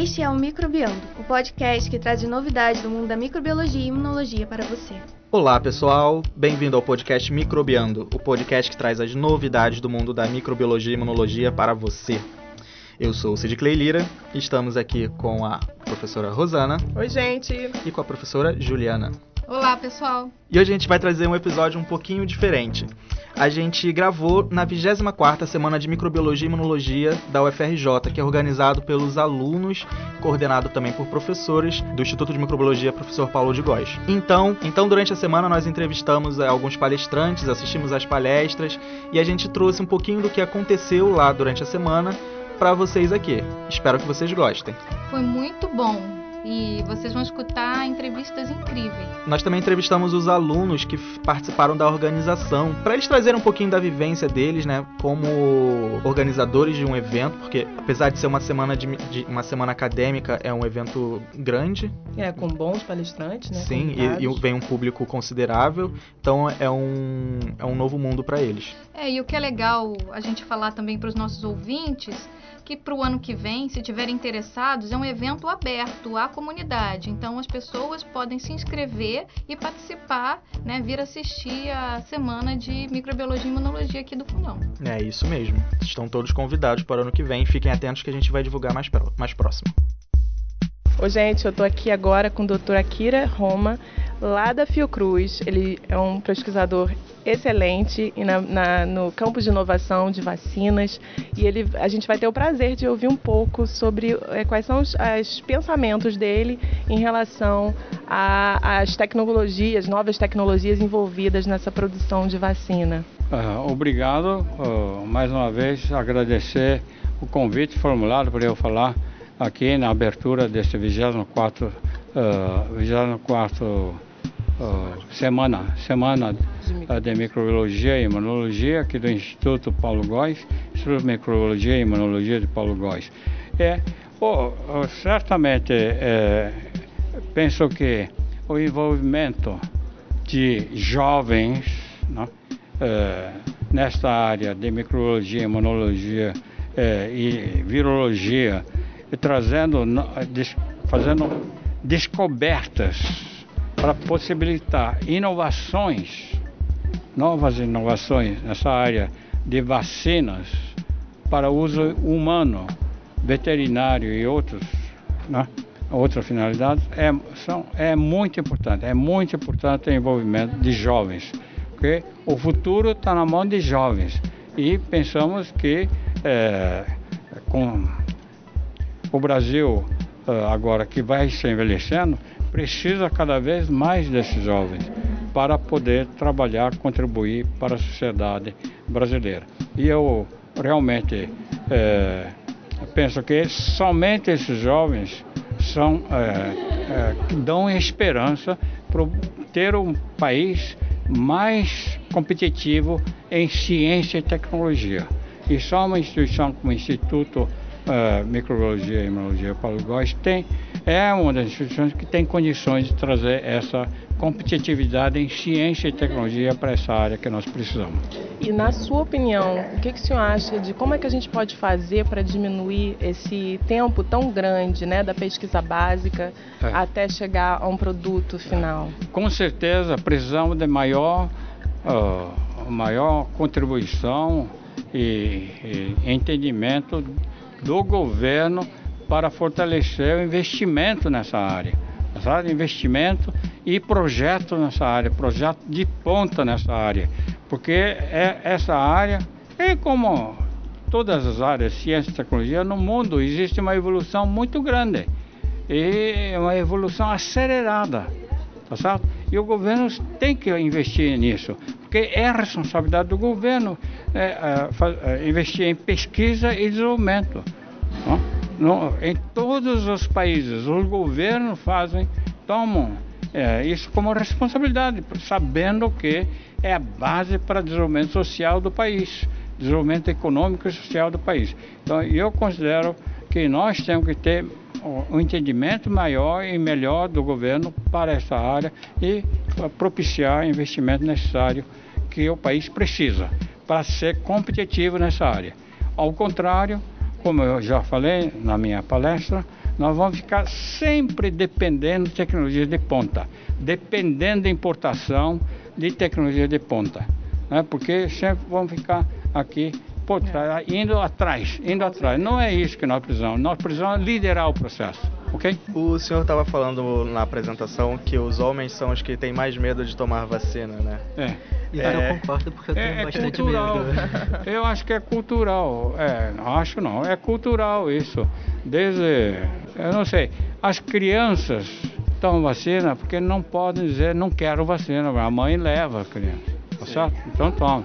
Este é o Microbiando, o podcast que traz novidades do mundo da microbiologia e imunologia para você. Olá pessoal, bem-vindo ao podcast Microbiando, o podcast que traz as novidades do mundo da microbiologia e imunologia para você. Eu sou o Cid Clay Lira e estamos aqui com a professora Rosana. Oi, gente! E com a professora Juliana. Olá, pessoal! E hoje a gente vai trazer um episódio um pouquinho diferente. A gente gravou na 24ª Semana de Microbiologia e Imunologia da UFRJ, que é organizado pelos alunos, coordenado também por professores do Instituto de Microbiologia, professor Paulo de Góes. Então, então durante a semana nós entrevistamos eh, alguns palestrantes, assistimos às palestras e a gente trouxe um pouquinho do que aconteceu lá durante a semana para vocês aqui. Espero que vocês gostem. Foi muito bom e vocês vão escutar entrevistas incríveis. Nós também entrevistamos os alunos que participaram da organização, para eles trazerem um pouquinho da vivência deles, né, como organizadores de um evento, porque apesar de ser uma semana de, de uma semana acadêmica, é um evento grande. É, com bons palestrantes, né? Sim, e, e, vem um público considerável, então é um, é um novo mundo para eles. É, e o que é legal a gente falar também para os nossos ouvintes que para o ano que vem, se tiverem interessados, é um evento aberto à comunidade. Então as pessoas podem se inscrever e participar, né, vir assistir a semana de microbiologia e imunologia aqui do Fundão. É isso mesmo. Estão todos convidados para o ano que vem. Fiquem atentos que a gente vai divulgar mais, mais próximo. Oi, gente, eu estou aqui agora com o Dr. Akira Roma, lá da Fiocruz. Ele é um pesquisador excelente na, na, no campo de inovação de vacinas e ele, a gente vai ter o prazer de ouvir um pouco sobre é, quais são os, os, pensamentos dele em relação às tecnologias, novas tecnologias envolvidas nessa produção de vacina. Uh, obrigado, uh, mais uma vez agradecer o convite formulado para eu falar aqui na abertura deste 24 uh, 24 uh, semana semana uh, de microbiologia e imunologia aqui do Instituto Paulo Góes, Instituto de Microbiologia e Imunologia de Paulo Góes. É, oh, oh, certamente é, penso que o envolvimento de jovens né, é, nesta área de microbiologia, imunologia é, e virologia e trazendo, fazendo descobertas para possibilitar inovações, novas inovações nessa área de vacinas para uso humano, veterinário e outros, né, outras finalidades, é, são, é muito importante. É muito importante o envolvimento de jovens, porque o futuro está na mão de jovens e pensamos que é, com o Brasil, ah, agora que vai se envelhecendo, precisa cada vez mais desses jovens para poder trabalhar, contribuir para a sociedade brasileira. E eu realmente é, penso que somente esses jovens são é, é, dão esperança para ter um país mais competitivo em ciência e tecnologia. E só uma instituição como o Instituto uh, Microbiologia e Imunologia Paulo Góes tem, é uma das instituições que tem condições de trazer essa competitividade em ciência e tecnologia para essa área que nós precisamos. E na sua opinião, o que, que o senhor acha de como é que a gente pode fazer para diminuir esse tempo tão grande né, da pesquisa básica é. até chegar a um produto final? Com certeza precisamos de maior, uh, maior contribuição e, e entendimento do governo para fortalecer o investimento nessa área. Nessa investimento e projeto nessa área, projeto de ponta nessa área. Porque é essa área, é como todas as áreas, ciência e tecnologia, no mundo existe uma evolução muito grande. E uma evolução acelerada. Tá certo? E o governo tem que investir nisso, porque é a responsabilidade do governo é, é investir em pesquisa e desenvolvimento. No, em todos os países, os governos fazem, tomam é, isso como responsabilidade, sabendo que é a base para o desenvolvimento social do país, desenvolvimento econômico e social do país. Então, eu considero que nós temos que ter um entendimento maior e melhor do governo para essa área e propiciar investimento necessário que o país precisa para ser competitivo nessa área. Ao contrário, como eu já falei na minha palestra, nós vamos ficar sempre dependendo de tecnologias de ponta, dependendo de importação de tecnologia de ponta, né? porque sempre vamos ficar aqui por trás, indo atrás, indo atrás. Não é isso que nós precisamos, nós precisamos liderar o processo. Ok? O senhor estava falando na apresentação que os homens são os que têm mais medo de tomar vacina, né? É. E É. eu concordo porque eu tenho É, é bastante cultural. medo. Eu acho que é cultural. É, não acho não. É cultural isso. Desde, eu não sei, as crianças tomam vacina porque não podem dizer não quero vacina. A mãe leva a criança, tá certo? Então toma.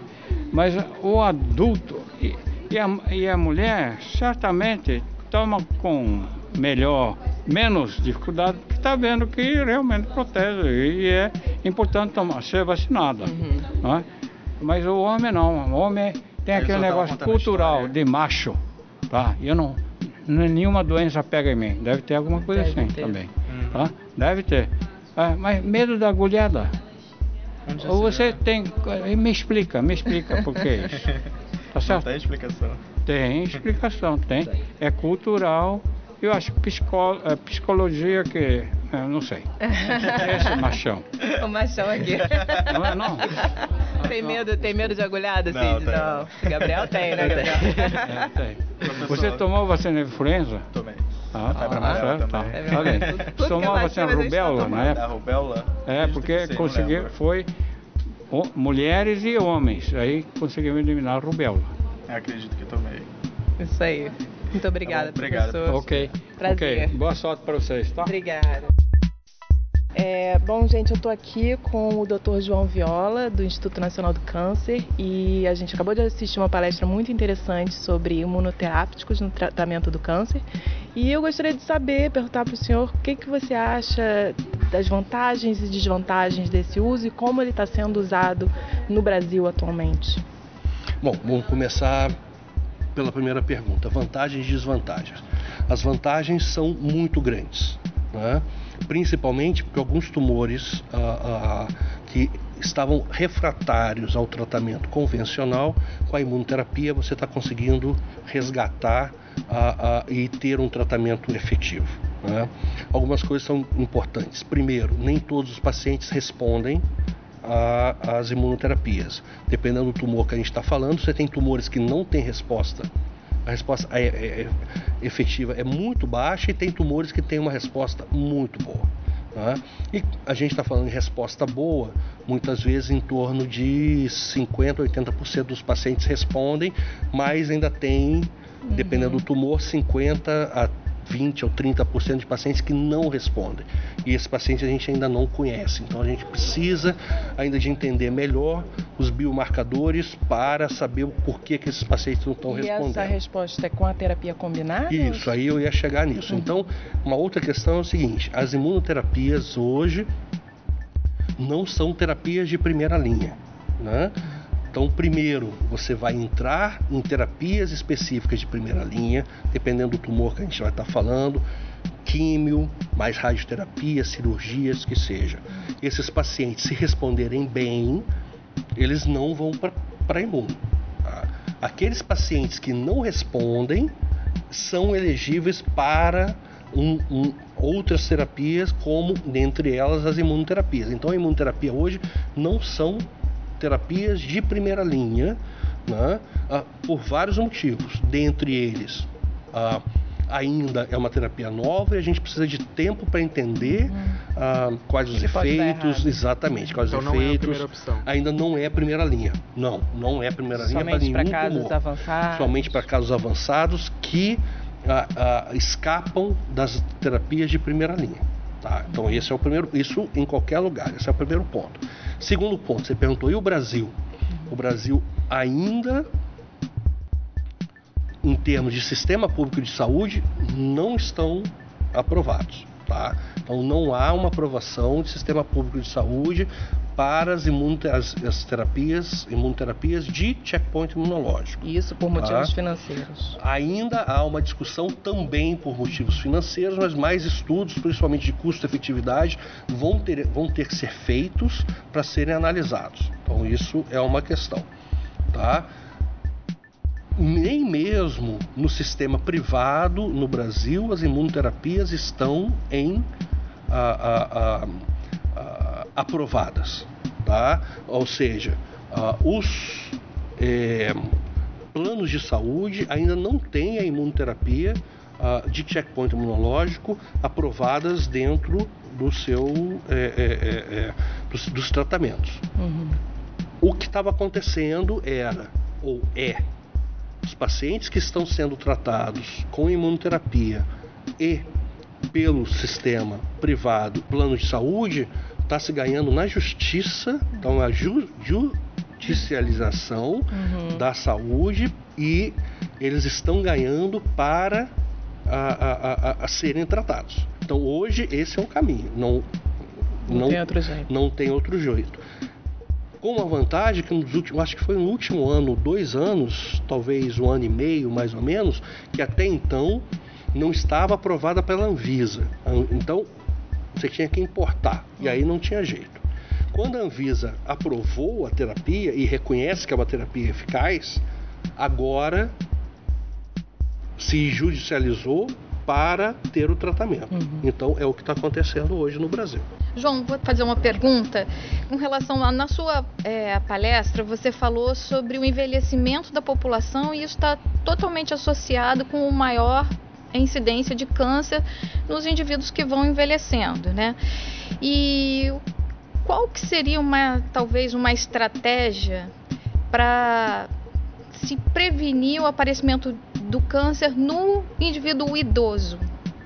Mas o adulto e, e a, e a mulher certamente toma com melhor, menos dificuldade, porque está vendo que realmente protege e é importante tomar, ser vacinada. não é? Mas o homem não, o homem tem Ele aquele negócio cultural de macho, tá? Eu não, nenhuma doença pega em mim, deve ter alguma coisa Deve assim ter. também, Uhum. tá? Deve ter. Ah, mas medo da agulhada. Ou se você né? tem, me explica, me explica por que isso. Tá Não certo? tem explicação. Tem explicação, tem. É cultural. Eu acho psicó, é psicologia que. Eu não sei. Esse machão. O machão aqui. Não é não? Tem medo, tem medo de agulhada, Não, Cid? tem. Não. Gabriel tem, né, Gabriel? É, tem. Você tomou vacina de influenza? Tomei. Ah, Febre tá, amarela certo, tá. também. Febre Olha que é Tomou a vacina, tá rubéola na Da época? rubéola? É, porque que não conseguiu, foi o- mulheres e homens. Aí conseguiu eliminar a rubéola. Acredito que tomei. Isso aí. Muito obrigada, Tá bom, obrigado, professor. Ok. Prazer. Ok. Boa sorte para vocês, tá? Obrigada. É, bom, gente, eu estou aqui com o Dr. João Viola, do Instituto Nacional do Câncer, e a gente acabou de assistir uma palestra muito interessante sobre imunoterápicos no tratamento do câncer. E eu gostaria de saber, perguntar para o senhor o que, que você acha das vantagens e desvantagens desse uso e como ele está sendo usado no Brasil atualmente. Bom, vamos começar pela primeira pergunta: vantagens e desvantagens. As vantagens são muito grandes, né? principalmente porque alguns tumores ah, ah, que estavam refratários ao tratamento convencional, com a imunoterapia você está conseguindo resgatar ah, ah, e ter um tratamento efetivo. né? Algumas coisas são importantes. Primeiro, nem todos os pacientes respondem a- as imunoterapias. Dependendo do tumor que a gente está falando, você tem tumores que não têm resposta. A resposta é, é- é efetiva é muito baixa e tem tumores que têm uma resposta muito boa. né? E a gente está falando de resposta boa, muitas vezes em torno de 50%, 80% dos pacientes respondem, mas ainda tem, dependendo do tumor, 50% a 20 ou 30% de pacientes que não respondem. E esse paciente a gente ainda não conhece. Então a gente precisa ainda de entender melhor os biomarcadores para saber o porquê que esses pacientes não estão e respondendo. essa resposta é com a terapia combinada? Isso, aí eu ia chegar nisso. Então, uma outra questão é o seguinte: as imunoterapias hoje não são terapias de primeira linha, né? Então, primeiro, você vai entrar em terapias específicas de primeira linha, dependendo do tumor que a gente vai estar falando, químio, mais radioterapia, cirurgias, que seja. Esses pacientes, se responderem bem, eles não vão para imuno. tá? Aqueles pacientes que não respondem são elegíveis para um- um- outras terapias, como dentre elas as imunoterapias. Então, a imunoterapia hoje não são terapias de primeira linha, né, ah, por vários motivos. Dentre eles, ah, ainda é uma terapia nova e a gente precisa de tempo para entender ah, quais os efeitos, exatamente, quais Então os não é a efeitos. primeira opção. Ainda não é a primeira linha. Não, não é a primeira linha para Somente nenhum para casos tumor. avançados? Somente para casos avançados que ah, ah, escapam das terapias de primeira linha. Tá? Então esse é o primeiro, isso em qualquer lugar, esse é o primeiro ponto. Segundo ponto, você perguntou, e o Brasil? O Brasil ainda, em termos de sistema público de saúde, não estão aprovados. Tá? Então não há uma aprovação de sistema público de saúde para as, as- as terapias, imunoterapias de checkpoint imunológico. Isso por motivos Tá. financeiros. Ainda há uma discussão também por motivos financeiros, mas mais estudos, principalmente de custo-efetividade, vão ter, vão ter que ser feitos para serem analisados. Então isso é uma questão. Tá? nem mesmo no sistema privado no Brasil as imunoterapias estão em aprovadas, tá? Ou seja, os é, planos de saúde ainda não têm a imunoterapia de checkpoint imunológico aprovadas dentro do seu é, é dos, dos, tratamentos. Uhum. O que estava acontecendo era ou é os pacientes que estão sendo tratados com imunoterapia e pelo sistema privado, plano de saúde, está se ganhando na justiça, então a ju, judicialização uhum. da saúde e eles estão ganhando para a, a, a, a, serem tratados. Então hoje esse é o caminho, não, não, não tem outro jeito. Não tem outro jeito. Com uma vantagem que nos últimos, acho que foi no último ano, dois anos, talvez um ano e meio mais ou menos, que até então não estava aprovada pela Anvisa. Então você tinha que importar e aí não tinha jeito. Quando a Anvisa aprovou a terapia e reconhece que é uma terapia eficaz, agora se judicializou para ter o tratamento. Uhum. Então é o que está acontecendo hoje no Brasil. João, vou fazer uma pergunta com relação a na sua é, palestra você falou sobre o envelhecimento da população e isso está totalmente associado com o maior incidência de câncer nos indivíduos que vão envelhecendo, né? E qual que seria uma talvez uma estratégia para se prevenir o aparecimento do câncer no indivíduo idoso,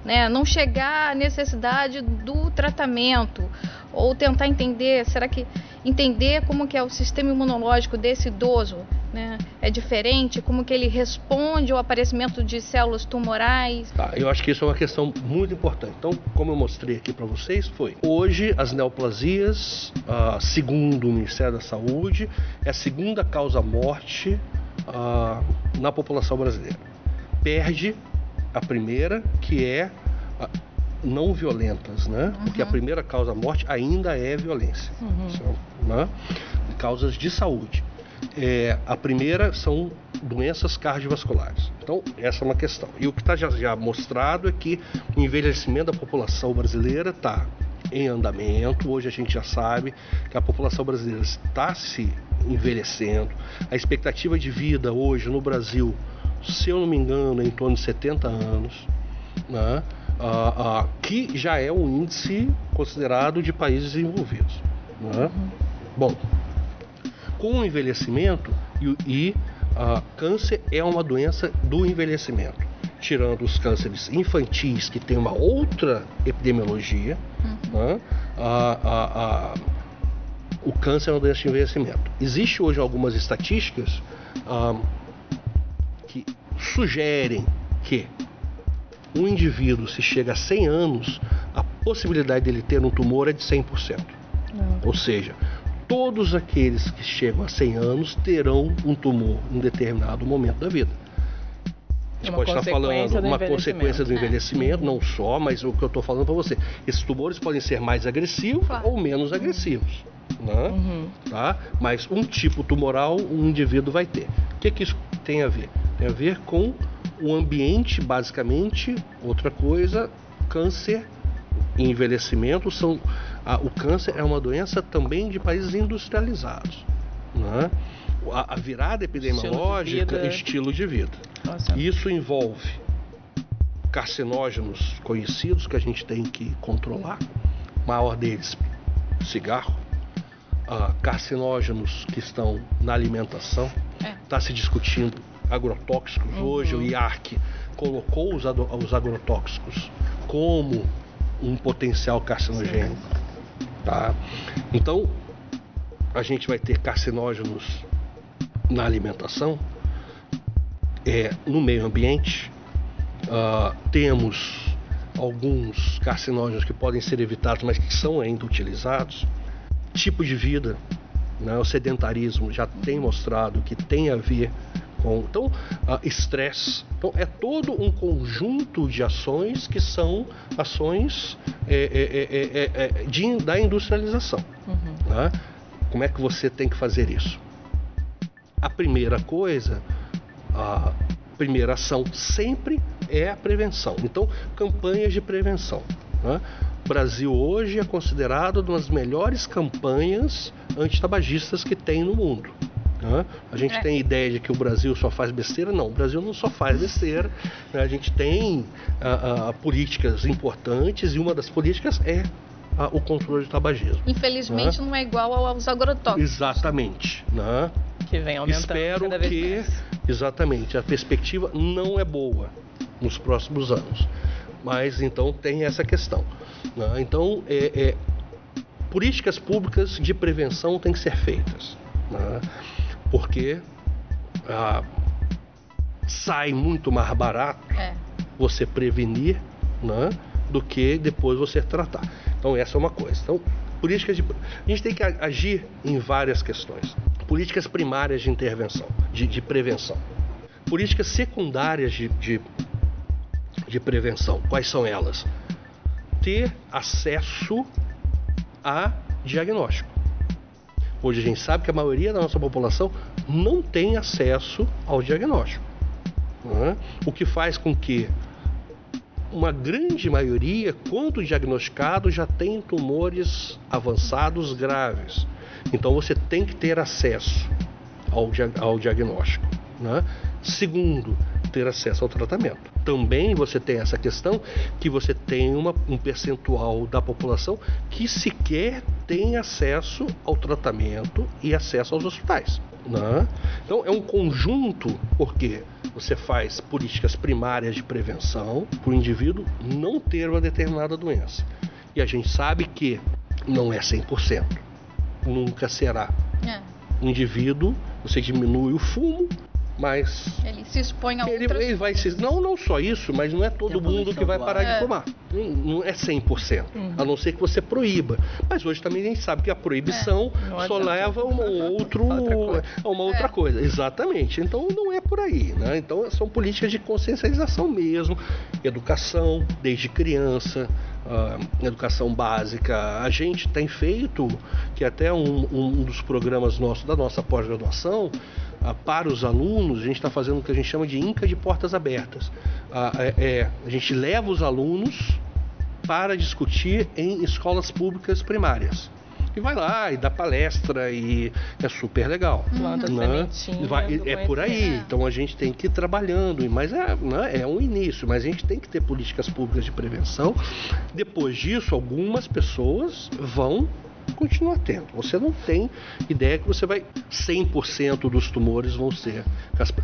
né? Não chegar à necessidade do tratamento ou tentar entender, será que entender como que é o sistema imunológico desse idoso, né? É diferente, como que ele responde ao aparecimento de células tumorais? Tá, eu acho que isso é uma questão muito importante. Então, como eu mostrei aqui para vocês, foi hoje as neoplasias, ah, segundo o Ministério da Saúde, é a segunda causa morte ah, na população brasileira. Perde a primeira, que é não violentas, né? Uhum. Porque a primeira causa morte ainda é violência. Uhum. São, né? Causas de saúde. É, a primeira são doenças cardiovasculares. Então, essa é uma questão. E o que está já, já, mostrado é que o envelhecimento da população brasileira está em andamento. Hoje a gente já sabe que a população brasileira está se envelhecendo. A expectativa de vida hoje no Brasil, se eu não me engano, é em torno de 70 anos, né? Ah, ah, que já é um índice considerado de países desenvolvidos. Né? Uhum. Bom, com o envelhecimento e, e ah, câncer é uma doença do envelhecimento tirando os cânceres infantis que tem uma outra epidemiologia, uhum. né? o câncer é uma doença de envelhecimento. Existe hoje algumas estatísticas ah, que sugerem que um indivíduo, se chega a 100 anos, a possibilidade dele ter um tumor é de 100%. Não. Ou seja, todos aqueles que chegam a 100 anos terão um tumor em determinado momento da vida. A gente pode estar falando uma consequência do envelhecimento, é. não só, mas o que eu estou falando para você. Esses tumores podem ser mais agressivos claro. ou menos agressivos. Né? Uhum. Tá? Mas um tipo tumoral um indivíduo vai ter. O que, que isso tem a ver? Tem a ver com o ambiente, basicamente. Outra coisa, câncer e envelhecimento são. Ah, o câncer é uma doença também de países industrializados. Né? A, a virada epidemiológica, estilo de vida. Estilo de vida. Isso envolve carcinógenos conhecidos que a gente tem que controlar. O maior deles, cigarro. Uh, carcinógenos que estão na alimentação. Está é. Tá se discutindo agrotóxicos. Uhum. Hoje o IARC colocou os, os agrotóxicos como um potencial carcinogênico. Tá? Então, a gente vai ter carcinógenos na alimentação, é, no meio ambiente, uh, temos alguns carcinógenos que podem ser evitados, mas que são ainda utilizados. Tipo de vida, né, o sedentarismo já tem mostrado que tem a ver com então estresse. então é todo um conjunto de ações que são ações é, é, é, de, da industrialização. Uhum. Né? Como é que você tem que fazer isso? A primeira coisa a primeira ação sempre é a prevenção. Então, campanhas de prevenção. Né? O Brasil hoje é considerado uma das melhores campanhas antitabagistas que tem no mundo. Né? A gente É. tem ideia de que o Brasil só faz besteira? Não, o Brasil não só faz besteira. né? A gente tem ah, ah, políticas importantes e uma das políticas é ah, o controle do tabagismo. Infelizmente não é igual aos agrotóxicos. Exatamente. Né? Que vem aumentando Espero cada vez que, mais. exatamente, a perspectiva não é boa nos próximos anos. Mas então tem essa questão. né? Então, é, é, políticas públicas de prevenção têm que ser feitas. né? Porque ah, sai muito mais barato É. você prevenir né, do que depois você tratar. Então essa é uma coisa. Então, políticas de. A gente tem que agir em várias questões. Políticas primárias de intervenção, de, de prevenção. Políticas secundárias de, de, de prevenção. Quais são elas? Ter acesso a diagnóstico. Hoje a gente sabe que a maioria da nossa população não tem acesso ao diagnóstico. né? O que faz com que uma grande maioria, quando diagnosticado, já tem tumores avançados graves. Então você tem que ter acesso ao, dia- ao diagnóstico. né? Segundo, ter acesso ao tratamento. Também você tem essa questão que você tem uma- um percentual da população que sequer tem acesso ao tratamento e acesso aos hospitais. né? Então é um conjunto, porque você faz políticas primárias de prevenção para o indivíduo não ter uma determinada doença. E a gente sabe que não é 100%. Nunca será. É. O indivíduo, você diminui o fumo, mas Ele se expõe a ele, outras ele vai se. Não, não só isso, mas não é todo mundo que vai parar ar. de É. fumar. Não, não é 100%. A não ser que você proíba. Mas hoje também a gente sabe que a proibição Não só leva a uma outro, Outra coisa. a uma outra É. coisa. Exatamente. Então não é por aí. Né? Então são políticas de consciencialização mesmo, educação desde criança. ah, educação básica. A gente tem feito, que até um, um dos programas nossos da nossa pós-graduação, para os alunos, a gente está fazendo o que a gente chama de Inca de Portas Abertas. É, é, a gente leva os alunos para discutir em escolas públicas primárias. E vai lá e dá palestra e é super legal. Planta né? Vai- é por aí. Então a gente tem que ir trabalhando, mas é, né, é um início, mas a gente tem que ter políticas públicas de prevenção. Depois disso, algumas pessoas vão continuar tendo. Você não tem ideia que você vai 100% dos tumores vão ser,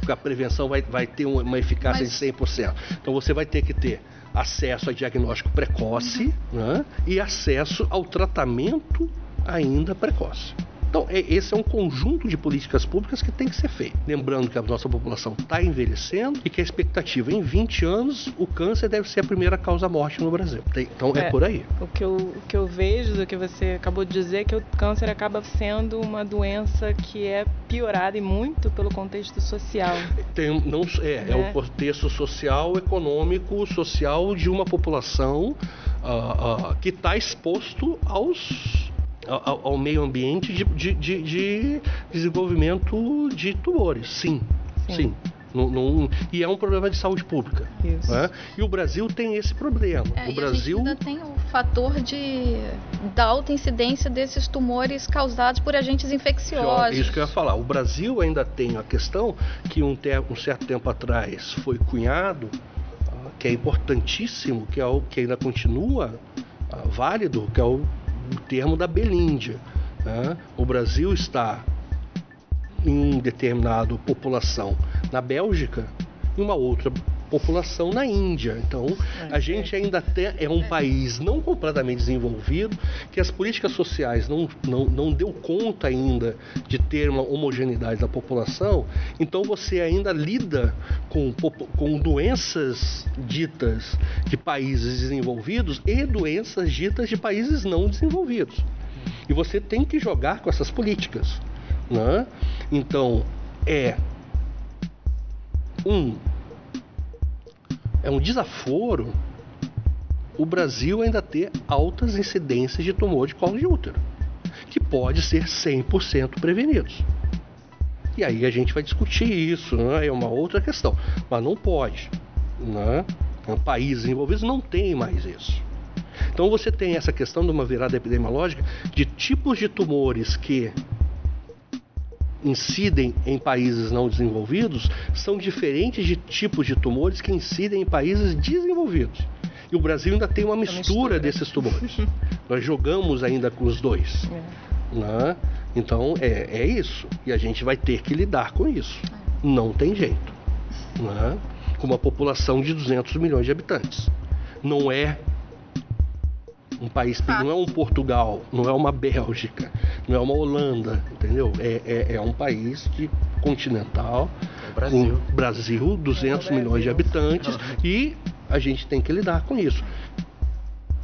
que a prevenção vai, vai ter uma, eficácia Mas- de 100%. Então você vai ter que ter acesso a diagnóstico precoce né, e acesso ao tratamento ainda precoce. Então, é- esse é um conjunto de políticas públicas que tem que ser feito. Lembrando que a nossa população está envelhecendo e que a expectativa em 20 anos, o câncer deve ser a primeira causa-morte no Brasil. Então, é, É. por aí. O que, eu, o que eu vejo do que você acabou de dizer é que o câncer acaba sendo uma doença que é piorada e muito pelo contexto social. Tem, não, é, é Né? o contexto social, econômico, social de uma população ah, ah, que está exposto aos, ao, ao meio ambiente de, de- de- de desenvolvimento de tumores. Sim, sim. Sim. Não- não- e é um problema de saúde pública. Isso. né? E o Brasil tem esse problema. É, o Brasil. ainda tem o fator de da alta incidência desses tumores causados por agentes infecciosos. Isso que eu ia falar. O Brasil ainda tem a questão que um, te- um certo tempo atrás foi cunhado, ah, que é importantíssimo, que, é o, que ainda continua ah, válido, que é o termo da Belíndia. né? O Brasil está em determinada população na Bélgica e uma outra população na Índia. Então, a gente ainda tem, é um país não completamente desenvolvido, que as políticas sociais não, não, não deu conta ainda de ter uma homogeneidade da população, então você ainda lida com, com doenças ditas de países desenvolvidos e doenças ditas de países não desenvolvidos. E você tem que jogar com essas políticas. Né? Então, é um é um desaforo o Brasil ainda ter altas incidências de tumor de colo de útero, que pode ser 100% prevenidos. E aí a gente vai discutir isso, né? é uma outra questão. Mas não pode. Né? Países envolvidos não tem mais isso. Então você tem essa questão de uma virada epidemiológica de tipos de tumores que incidem em países não desenvolvidos são diferentes de tipos de tumores que incidem em países desenvolvidos. E o Brasil ainda tem uma mistura, mistura. desses tumores. Nós jogamos ainda com os dois. É. Né? Então é, é isso. E a gente vai ter que lidar com isso. É. Não tem jeito. Né? Com uma população de 200 milhões de habitantes. Não é um país não é um Portugal, não é uma Bélgica, não é uma Holanda, entendeu? É, é, é um país de continental, Brasil, um Brasil 200 milhões de habitantes e a gente tem que lidar com isso.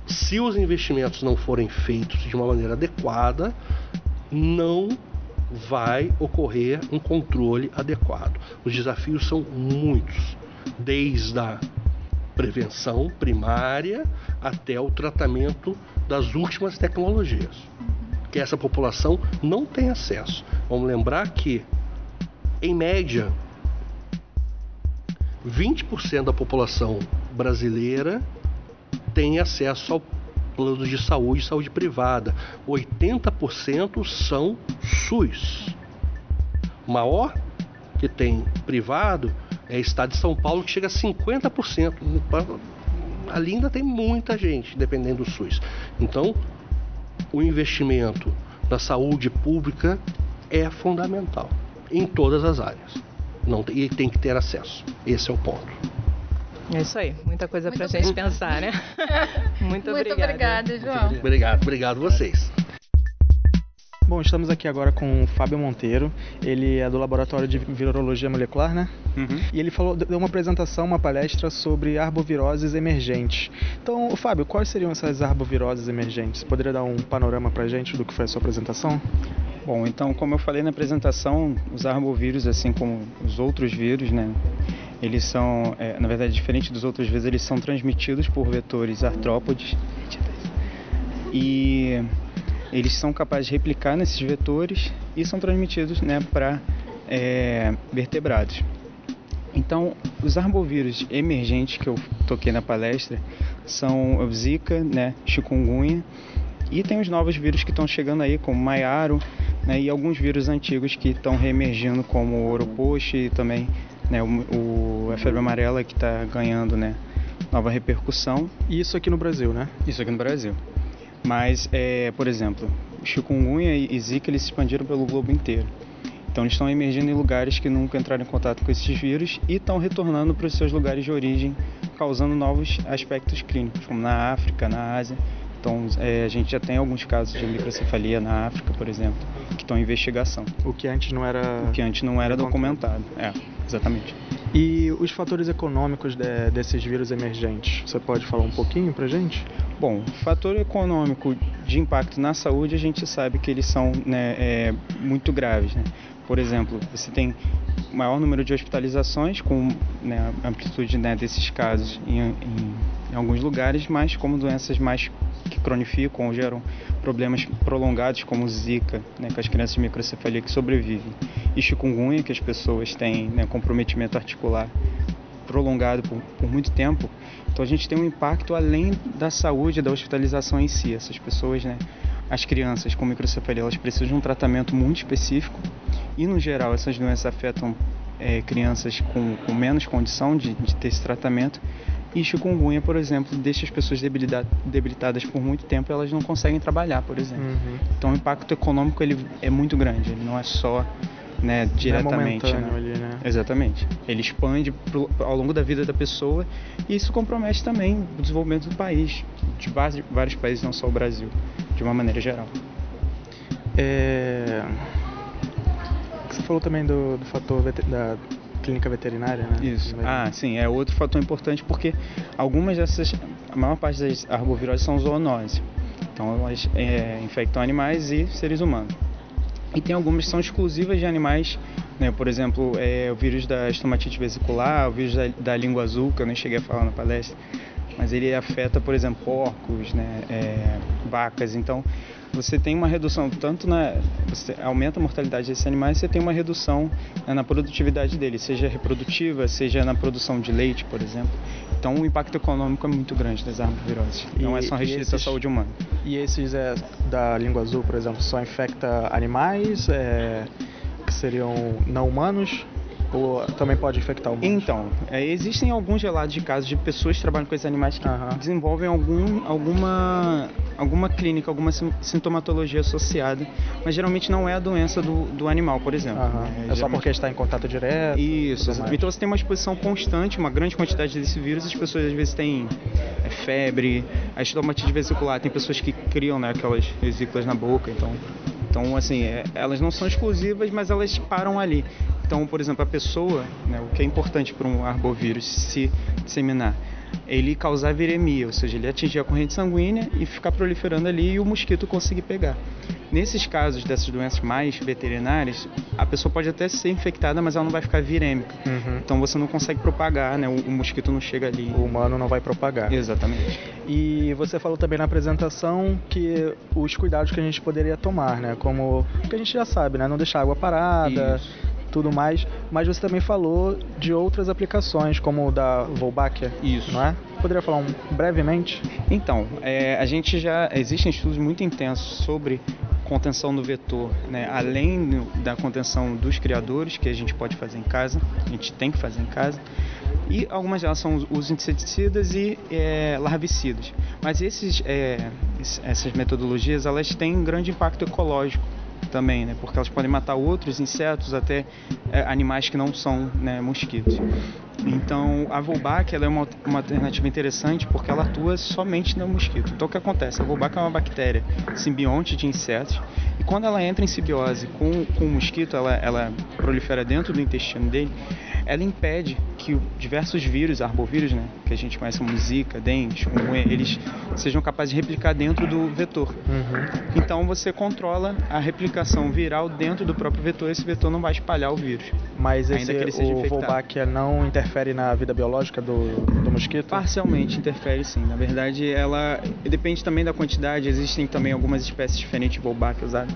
Se os investimentos não forem feitos de uma maneira adequada, não vai ocorrer um controle adequado. Os desafios são muitos, desde a prevenção primária até o tratamento das últimas tecnologias, que essa população não tem acesso. Vamos lembrar que, em média, 20% da população brasileira tem acesso ao plano de saúde, saúde privada. 80% são SUS. Maior que tem privado é o estado de São Paulo, que chega a 50%. Ali ainda tem muita gente dependendo do SUS. Então, o investimento na saúde pública é fundamental em todas as áreas. Não, e tem que ter acesso. Esse é o ponto. É isso aí, muita coisa para a gente pensar, né? Muito, Muito obrigada, João. Obrigado, obrigado vocês. Bom, estamos aqui agora com o Fábio Monteiro. Ele é do Laboratório de Virologia Molecular, né? Uhum. E ele falou, deu uma apresentação, uma palestra sobre arboviroses emergentes. Então, Fábio, quais seriam essas arboviroses emergentes? Poderia dar um panorama para a gente do que foi a sua apresentação? Bom, então, como eu falei na apresentação, os arbovírus, assim como os outros vírus, né, eles são, é, na verdade, diferente dos outros vírus, eles são transmitidos por vetores artrópodes e eles são capazes de replicar nesses vetores e são transmitidos né, para é, vertebrados. Então, os arbovírus emergentes que eu toquei na palestra são o Zika, né, chikungunya e tem os novos vírus que estão chegando aí, como Maiaro, né, e alguns vírus antigos que estão reemergindo, como o Oropost e também né, o, o, a febre amarela que está ganhando né, nova repercussão. Isso aqui no Brasil, né? Isso aqui no Brasil. Mas, é, por exemplo, chikungunya e zika eles se expandiram pelo globo inteiro. Então eles estão emergindo em lugares que nunca entraram em contato com esses vírus e estão retornando para os seus lugares de origem, causando novos aspectos clínicos, como na África, na Ásia. Então é, a gente já tem alguns casos de microcefalia na África, por exemplo, que estão em investigação. O que antes não era. O que antes não era documentado. É, exatamente. E os fatores econômicos de, desses vírus emergentes, você pode falar um pouquinho para gente? Bom, fator econômico de impacto na saúde, a gente sabe que eles são né, é, muito graves. Né? Por exemplo, você tem maior número de hospitalizações, com né, amplitude né, desses casos em, em, em, alguns lugares, mas como doenças mais que cronificam ou geram problemas prolongados, como Zika, né, com as crianças de microcefalia que sobrevivem, e chikungunya, que as pessoas têm né, comprometimento articular prolongado por, por muito tempo, então a gente tem um impacto além da saúde, da hospitalização em si. Essas pessoas, né, as crianças com microcefalia, elas precisam de um tratamento muito específico e, no geral, essas doenças afetam é, crianças com, com, menos condição de, de, ter esse tratamento. E chikungunya, por exemplo, deixa as pessoas debilitadas por muito tempo e elas não conseguem trabalhar, por exemplo. Uhum. Então o impacto econômico ele é muito grande, ele não é só né, diretamente. É né? Ali, né? Exatamente. Ele expande pro, ao longo da vida da pessoa e isso compromete também o desenvolvimento do país, de vários, vários países, não só o Brasil, de uma maneira geral. É... Você falou também do, do fator da clínica veterinária, né? Isso. Ah, sim, é outro fator importante porque algumas dessas, a maior parte das arboviroses são zoonoses. Então elas é, infectam animais e seres humanos. E tem algumas que são exclusivas de animais, né? por exemplo, é, o vírus da estomatite vesicular, o vírus da, da língua azul, que eu nem cheguei a falar na palestra, mas ele afeta, por exemplo, porcos, né, é, vacas. Então, você tem uma redução tanto na você aumenta a mortalidade desses animais, você tem uma redução né, na produtividade deles, seja reprodutiva, seja na produção de leite, por exemplo. Então, o impacto econômico é muito grande das arboviroses. Não é só restrito esses, à saúde humana. E esses é, da língua azul, por exemplo, só infecta animais é, que seriam não humanos? Ou também pode infectar humanos? Então, é, existem alguns relatos de casos de pessoas que trabalham com esses animais que desenvolvem algum, alguma, alguma clínica, alguma sintomatologia associada, mas geralmente não é a doença do, do animal, por exemplo. É, é só porque está em contato direto? Isso. Então você tem uma exposição constante, uma grande quantidade desse vírus, as pessoas às vezes têm é, febre, a estomatite vesicular, tem pessoas que criam né, aquelas vesículas na boca, então então, assim, é, elas não são exclusivas, mas elas param ali. Então, por exemplo, a pessoa, né, o que é importante para um arbovírus se disseminar, ele causar viremia, ou seja, ele atingir a corrente sanguínea e ficar proliferando ali e o mosquito conseguir pegar. Nesses casos dessas doenças mais veterinárias, a pessoa pode até ser infectada, mas ela não vai ficar virêmica. Uhum. Então você não consegue propagar, né? O, o, mosquito não chega ali. O humano não vai propagar. Exatamente. E você falou também na apresentação que os cuidados que a gente poderia tomar, né? Como que a gente já sabe, né? Não deixar água parada. Isso tudo mais, mas você também falou de outras aplicações, como o da Wolbachia, Isso. não é? Poderia falar um, brevemente? Então, é, a gente já existem estudos muito intensos sobre contenção do vetor, né? além da contenção dos criadores, que a gente pode fazer em casa, a gente tem que fazer em casa, e algumas delas são os inseticidas e é, larvicidas. Mas esses, é, essas metodologias elas têm um grande impacto ecológico também, né? Porque elas podem matar outros insetos, até é, animais que não são né, mosquitos. Então, a Wolbach ela é uma, uma alternativa interessante porque ela atua somente no mosquito. Então, o que acontece? A Wolbach é uma bactéria simbionte de insetos e quando ela entra em simbiose com, com o mosquito, ela, ela prolifera dentro do intestino dele, ela impede que diversos vírus, arbovírus, né, que a gente conhece como Zika, dengue, chikungunya, eles sejam capazes de replicar dentro do vetor. Uhum. Então você controla a replicação viral dentro do próprio vetor, esse vetor não vai espalhar o vírus. Mas esse, ainda que ele seja o Wolbachia não interfere na vida biológica do, do mosquito? Parcialmente interfere sim. Na verdade, ela depende também da quantidade. Existem também algumas espécies diferentes de Wolbachia usadas,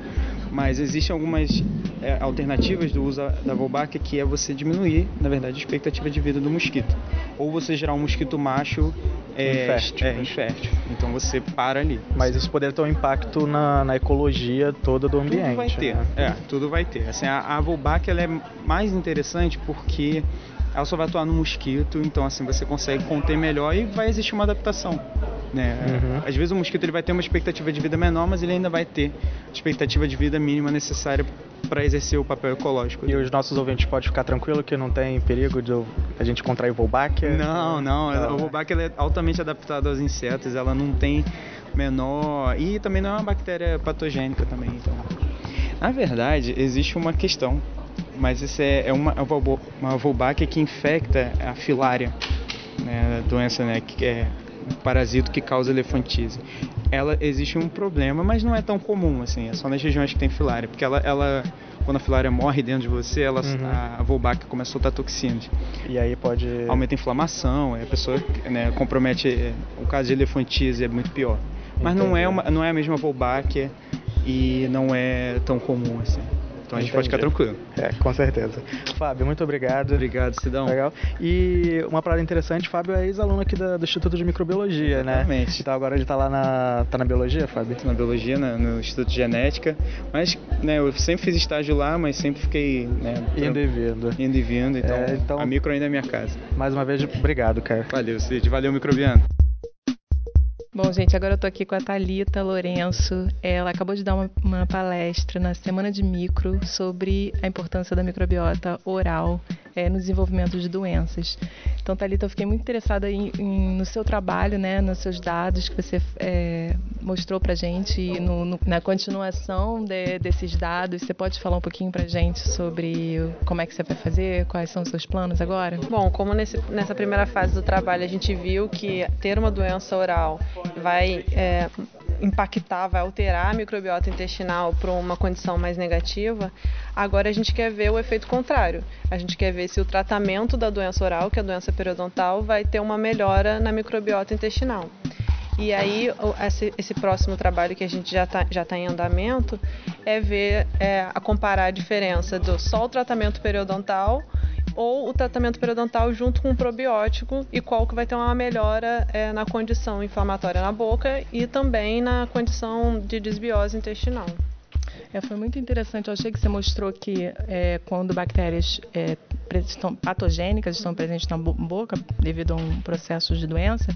mas existem algumas é, alternativas do uso da Wolbachia que é você diminuir, na verdade, a expectativa de vida do mosquito. Ou você gerar um mosquito macho é, infértil. É, infértil. Então você para ali. Mas isso poderia ter um impacto na, na ecologia toda do ambiente. Tudo vai ter. Né? É, tudo vai ter. Assim, a, a Wolbachia ela é mais interessante porque ela só vai atuar no mosquito, então assim você consegue conter melhor e vai existir uma adaptação. Né? Uhum. Às vezes o mosquito ele vai ter uma expectativa de vida menor, mas ele ainda vai ter a expectativa de vida mínima necessária para exercer o papel ecológico. E os nossos ouvintes podem ficar tranquilo que não tem perigo de a gente contrair Wolbachia? Não, não. não. A Wolbachia é altamente adaptada aos insetos, ela não tem menor e também não é uma bactéria patogênica também. Então, na verdade, existe uma questão mas isso é, é uma, uma Wolbachia que infecta a filária, né, a doença né, que é um parasito que causa elefantise. Ela existe um problema, mas não é tão comum assim, é só nas regiões que tem filária, porque ela, ela quando a filária morre dentro de você, ela, uhum. a, a Wolbachia começa a soltar toxinas. E aí pode aumenta a inflamação, a pessoa né, compromete, é, o caso de elefantise é muito pior. Mas não é uma, não é a mesma Wolbachia e não é tão comum assim. Então a gente pode ficar tranquilo. É, com certeza. Fábio, muito obrigado. Obrigado, Sidão. Legal. E uma parada interessante, Fábio é ex-aluno aqui do, do, Instituto de Microbiologia, né? Exatamente. né? Então agora ele está lá na, tá na biologia, Fábio? Na biologia, no, no Instituto de Genética. Mas, né, eu sempre fiz estágio lá, mas sempre fiquei, né? Indo e vindo. Indo e vindo, então, é, então a micro ainda é minha casa. Mais uma vez, obrigado, cara. Valeu, Cid. Valeu, microbiano. Bom, gente, agora eu tô aqui com a Talita Lourenço. Ela acabou de dar uma, uma, palestra na Semana de Micro sobre a importância da microbiota oral é, no desenvolvimento de doenças. Então, Talita, eu fiquei muito interessada em, em, no seu trabalho, né, nos seus dados que você é, mostrou para gente e no, no, na continuação de, desses dados. Você pode falar um pouquinho para gente sobre como é que você vai fazer, quais são os seus planos agora? Bom, como nesse, nessa primeira fase do trabalho a gente viu que ter uma doença oral vai é, impactar, vai alterar a microbiota intestinal para uma condição mais negativa, agora a gente quer ver o efeito contrário. A gente quer ver se o tratamento da doença oral, que é a doença periodontal, vai ter uma melhora na microbiota intestinal. E aí, esse, próximo trabalho que a gente já está já tá em andamento é ver, é, a comparar a diferença do só o tratamento periodontal ou o tratamento periodontal junto com o probiótico e qual que vai ter uma melhora é, na condição inflamatória na boca e também na condição de desbiose intestinal. É, foi muito interessante. Eu achei que você mostrou que é, quando bactérias é, estão patogênicas estão presentes na boca devido a um processo de doença,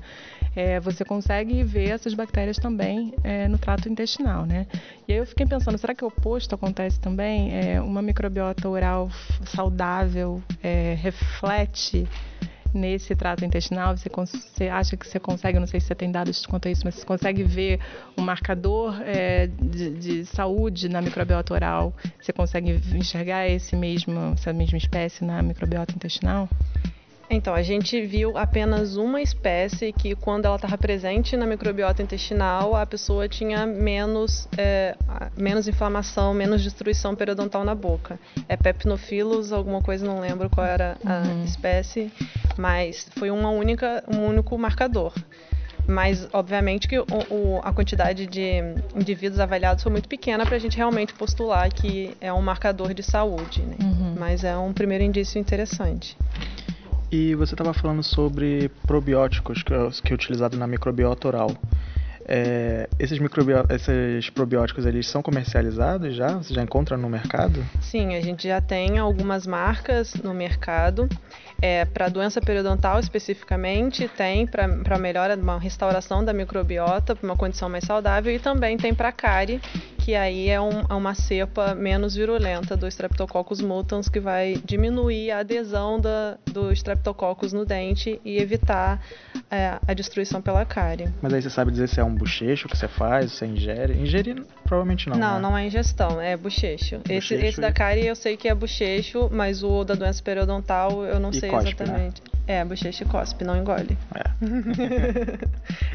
é, você consegue ver essas bactérias também é, no trato intestinal, né? E aí eu fiquei pensando, será que o oposto acontece também? É, uma microbiota oral saudável é, reflete nesse trato intestinal? Você, você, acha que você consegue, não sei se você tem dados quanto a isso, mas você consegue ver um marcador é, de, de, saúde na microbiota oral? Você consegue enxergar esse mesmo, essa mesma espécie na microbiota intestinal? Então, a gente viu apenas uma espécie que, quando ela estava presente na microbiota intestinal, a pessoa tinha menos, é, menos inflamação, menos destruição periodontal na boca. É Pepnophilus, alguma coisa, não lembro qual era a uhum. espécie, mas foi uma única, um único marcador. Mas, obviamente, que o, o, a quantidade de indivíduos avaliados foi muito pequena para a gente realmente postular que é um marcador de saúde. Né? Uhum. Mas é um primeiro indício interessante. E você estava falando sobre probióticos que é, que é utilizado na microbiota oral. É, esses, esses probióticos eles são comercializados já? Você já encontra no mercado? Sim, a gente já tem algumas marcas no mercado. É, para doença periodontal especificamente, tem para melhora, uma restauração da microbiota, para uma condição mais saudável, e também tem para cárie, que aí é, um, é, uma cepa menos virulenta do Streptococcus mutans, que vai diminuir a adesão da, do Streptococcus no dente e evitar é, a destruição pela cárie. Mas aí você sabe dizer se é um bochecho que você faz, você ingere? Ingerir provavelmente não. Não, né? não é ingestão, é bochecho. Esse, esse da cárie eu sei que é bochecho, mas o da doença periodontal eu não e sei cospe, né? exatamente. Né? É, bochecha cospe, não engole.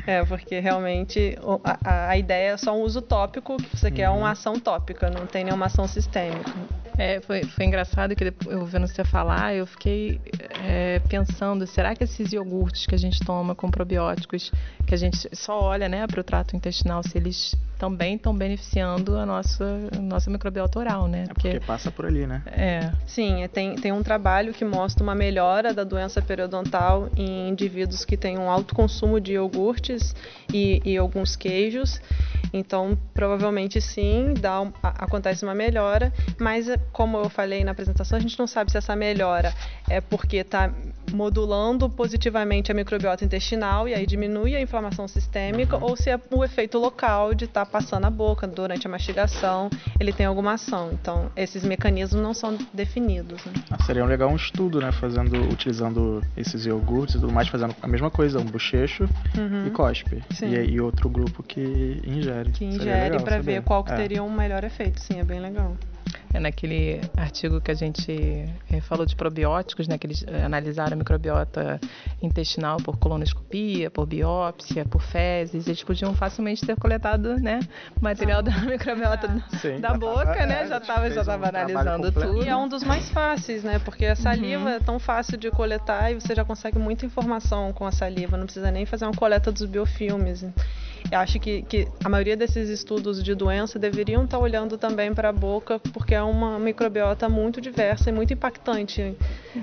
É. é, porque realmente a, a, ideia é só um uso tópico, que você uhum. quer uma ação tópica, não tem nenhuma ação sistêmica. É, foi, foi engraçado que depois, eu vendo você falar, eu fiquei é, pensando, será que esses iogurtes que a gente toma com probióticos, que a gente só olha né, para o trato intestinal, se eles também estão beneficiando a nossa, a nossa microbiota oral, né? É porque, porque passa por ali, né? É. Sim, é, tem, tem um trabalho que mostra uma melhora da doença periodontal em indivíduos que têm um alto consumo de iogurtes e, e alguns queijos. Então, provavelmente sim, dá acontece uma melhora, mas como eu falei na apresentação, a gente não sabe se essa melhora é porque está modulando positivamente a microbiota intestinal e aí diminui a inflamação sistêmica, ou se é o efeito local de estar tá passando a boca durante a mastigação, ele tem alguma ação. Então, esses mecanismos não são definidos. Né? Ah, seria um legal um estudo, né, fazendo, utilizando esses iogurtes e tudo mais, fazendo a mesma coisa, um bochecho uhum. e cospe. E, e, outro grupo que ingere. Que ingere para ver qual que é. teria um melhor efeito. Sim, é bem legal. É naquele artigo que a gente é, falou de probióticos, né, que eles é, analisaram a microbiota intestinal por colonoscopia, por biópsia, por fezes, eles podiam facilmente ter coletado né, material da microbiota Sim, da boca, tava, né? Já estava já tava um analisando tudo. E é um dos mais fáceis, né? Porque a saliva uhum. é tão fácil de coletar e você já consegue muita informação com a saliva, não precisa nem fazer uma coleta dos biofilmes. Eu acho que, que a maioria desses estudos de doença deveriam estar olhando também para a boca, porque é uma microbiota muito diversa e muito impactante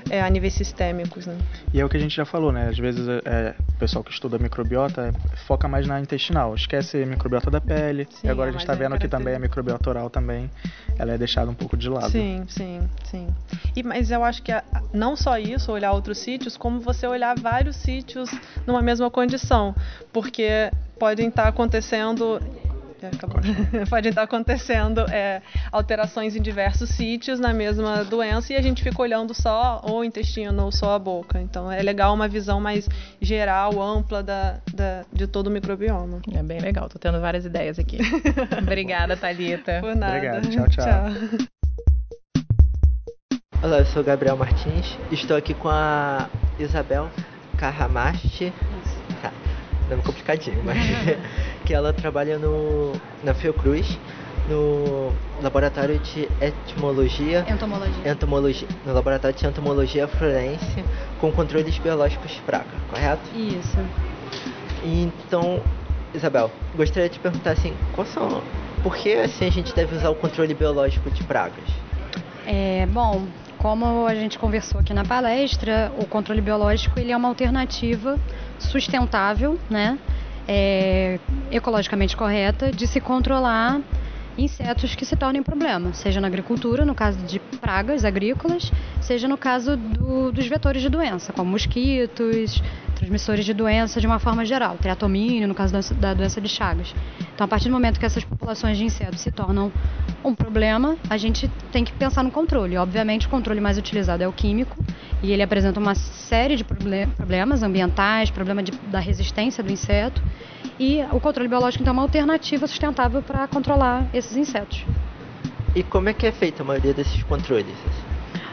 é, a níveis sistêmicos. Né? E é o que a gente já falou, né? Às vezes é, o pessoal que estuda microbiota foca mais na intestinal, esquece a microbiota da pele. Sim, e agora a gente está vendo que também a microbiota oral também ela é deixada um pouco de lado. Sim, sim, sim. E, mas eu acho que a, não só isso, olhar outros sítios, como você olhar vários sítios numa mesma condição, porque podem estar acontecendo é, pode estar acontecendo é, alterações em diversos sítios na mesma doença e a gente fica olhando só o intestino ou só a boca. Então é legal uma visão mais geral, ampla da, da de todo o microbioma. É bem legal, tô tendo várias ideias aqui. Obrigada, Thalita. Por nada. Obrigado, tchau, tchau. tchau. Olá, eu sou Gabriel Martins. Estou aqui com a Isabel Carramaste. Tá. Nome complicadinho, mas que ela trabalha no, na Fiocruz, no laboratório de etimologia, Entomologia. entomologia, no laboratório de entomologia forense com controles biológicos de praga, correto? Isso. Então, Isabel, gostaria de perguntar assim, qual são, por que assim a gente deve usar o controle biológico de pragas? É, bom, como a gente conversou aqui na palestra, o controle biológico ele é uma alternativa sustentável, né, é, ecologicamente correta de se controlar insetos que se tornem problema, seja na agricultura, no caso de pragas agrícolas, seja no caso do, dos vetores de doença, como mosquitos, transmissores de doença de uma forma geral, triatomínio, no caso da, doença de Chagas. Então, a partir do momento que essas populações de insetos se tornam um problema, a gente tem que pensar no controle. Obviamente, o controle mais utilizado é o químico, e ele apresenta uma série de problemas ambientais, problema de, da resistência do inseto, e o controle biológico então é uma alternativa sustentável para controlar esses insetos. E como é que é feita a maioria desses controles?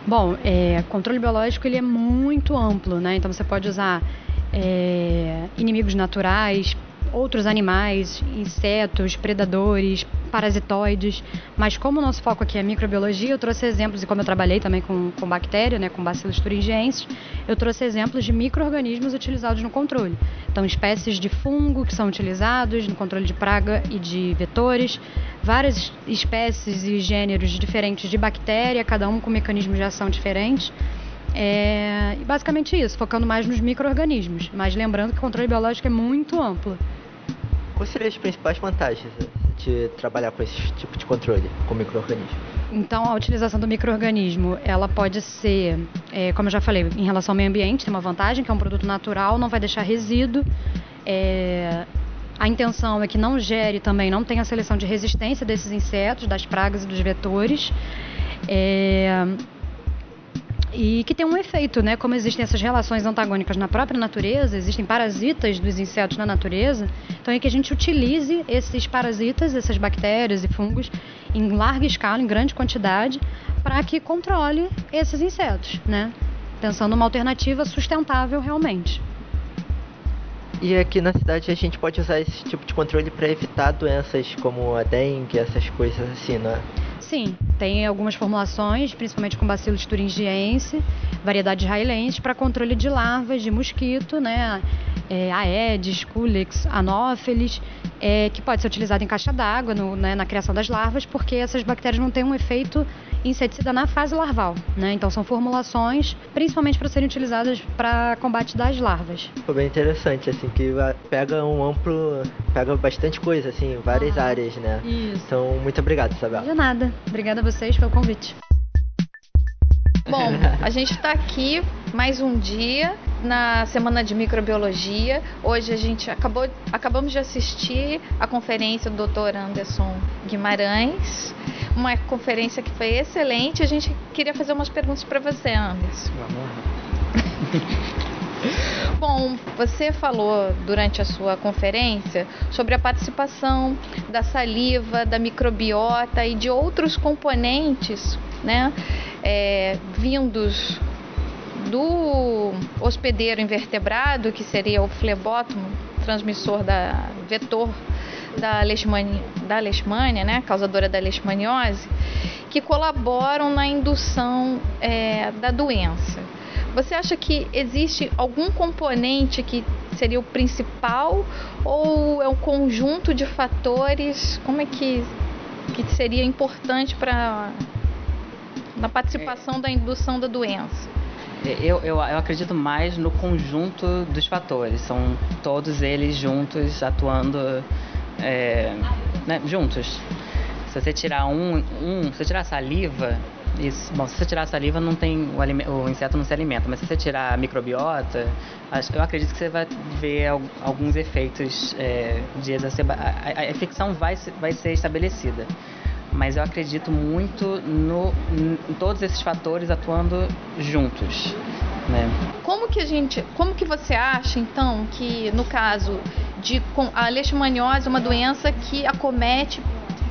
Bom, é, controle biológico ele é muito amplo, né? Então você pode usar é, inimigos naturais, outros animais, insetos, predadores, parasitoides, mas como o nosso foco aqui é microbiologia, eu trouxe exemplos, e como eu trabalhei também com, com bactéria, né, com bacilos thuringiensis, eu trouxe exemplos de micro-organismos utilizados no controle. Então, espécies de fungo que são utilizados no controle de praga e de vetores, várias espécies e gêneros diferentes de bactéria, cada um com mecanismos de ação diferentes. É, e basicamente isso, focando mais nos micro-organismos, mas lembrando que o controle biológico é muito amplo. Quais seriam as principais vantagens de trabalhar com esse tipo de controle com microorganismo? Então, a utilização do microorganismo, ela pode ser, é, como eu já falei, em relação ao meio ambiente, tem uma vantagem, que é um produto natural, não vai deixar resíduo. É, a intenção é que não gere também, não tenha seleção de resistência desses insetos, das pragas e dos vetores. É, e que tem um efeito, né? Como existem essas relações antagônicas na própria natureza, existem parasitas dos insetos na natureza, então é que a gente utilize esses parasitas, essas bactérias e fungos em larga escala, em grande quantidade, para que controle esses insetos, né? Pensando numa alternativa sustentável realmente. E aqui na cidade a gente pode usar esse tipo de controle para evitar doenças como a dengue, essas coisas assim, não é? Sim, tem algumas formulações, principalmente com bacilos thuringiense, variedades israelenses, para controle de larvas de mosquito, né? É, Aedes, Culex, Anopheles, é, que pode ser utilizado em caixa d'água né, na criação das larvas, porque essas bactérias não têm um efeito inseticida na fase larval, né? Então são formulações principalmente para serem utilizadas para combate das larvas. Foi bem interessante, assim, que pega um amplo, pega bastante coisa, assim, várias ah, áreas, né? Isso. Então, muito obrigado, Isabel. De nada. Obrigada a vocês pelo convite. Bom, a gente está aqui mais um dia na Semana de Microbiologia. Hoje a gente acabou, acabamos de assistir a conferência do Dr. Anderson Guimarães, uma conferência que foi excelente. A gente queria fazer umas perguntas para você, Anderson. Vamos. Bom, você falou durante a sua conferência sobre a participação da saliva, da microbiota e de outros componentes, né, é, vindos do hospedeiro invertebrado, que seria o flebótomo, transmissor da vetor da leishmania, da leishmania né, causadora da leishmaniose, que colaboram na indução é, da doença. Você acha que existe algum componente que seria o principal ou é um conjunto de fatores? Como é que, que seria importante para na participação é, da indução da doença? Eu, eu, eu acredito mais no conjunto dos fatores. São todos eles juntos atuando é, né, juntos. Se você tirar um, um, se você tirar a saliva, isso. Bom, se você tirar a saliva, não tem o, o, inseto não se alimenta, mas se você tirar a microbiota, eu acredito que você vai ver alguns efeitos é, de exacerbação. A, a, infecção vai, vai ser estabelecida, mas eu acredito muito no, em todos esses fatores atuando juntos. Né? Como que a gente, como que você acha então que no caso de a leishmaniose é uma doença que acomete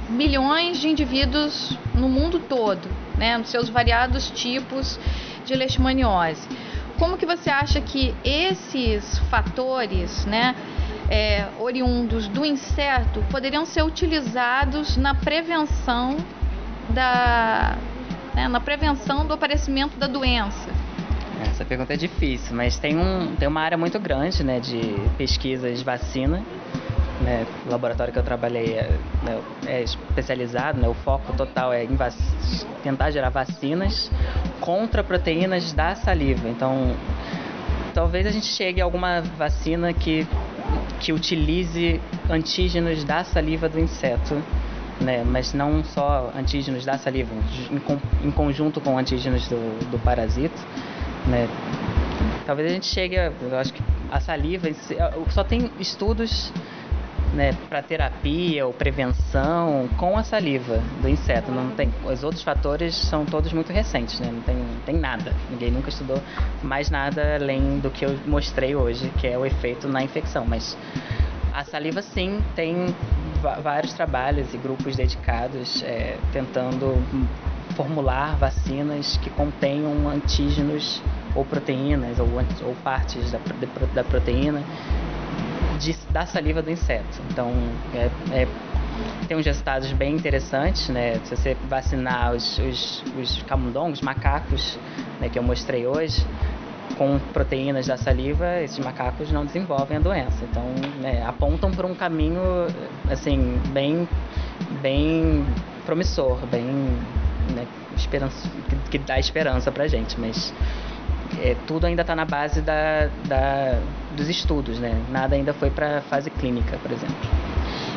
milhões de indivíduos no mundo todo, né, nos seus variados tipos de leishmaniose. Como que você acha que esses fatores, né, é, oriundos do inseto poderiam ser utilizados na prevenção da né, na prevenção do aparecimento da doença? Essa pergunta é difícil, mas tem, um, tem uma área muito grande né, de pesquisas de vacina. Né, o laboratório que eu trabalhei é, né, é especializado, né, o foco total é em tentar gerar vacinas contra proteínas da saliva. Então, talvez a gente chegue a alguma vacina que, que utilize antígenos da saliva do inseto né? mas não só antígenos da saliva, em, em conjunto com antígenos do, do parasito. Né? Talvez a gente chegue, a, eu acho que a saliva, só tem estudos né, para terapia ou prevenção com a saliva do inseto. Não tem, os outros fatores são todos muito recentes, né? não tem, tem nada. Ninguém nunca estudou mais nada além do que eu mostrei hoje, que é o efeito na infecção. Mas a saliva, sim, tem vários trabalhos e grupos dedicados é, tentando formular vacinas que contenham antígenos ou proteínas ou, ou partes da, da proteína de, da saliva do inseto. Então, é, é, tem uns resultados bem interessantes, né? Se você vacinar os, os, os camundongos, macacos, né, que eu mostrei hoje, com proteínas da saliva, esses macacos não desenvolvem a doença. Então, né, apontam para um caminho assim bem, bem promissor, bem né, esperança, que, que, dá esperança para gente. Mas é, tudo ainda está na base da, da, dos estudos, né? Nada ainda foi para fase clínica, por exemplo.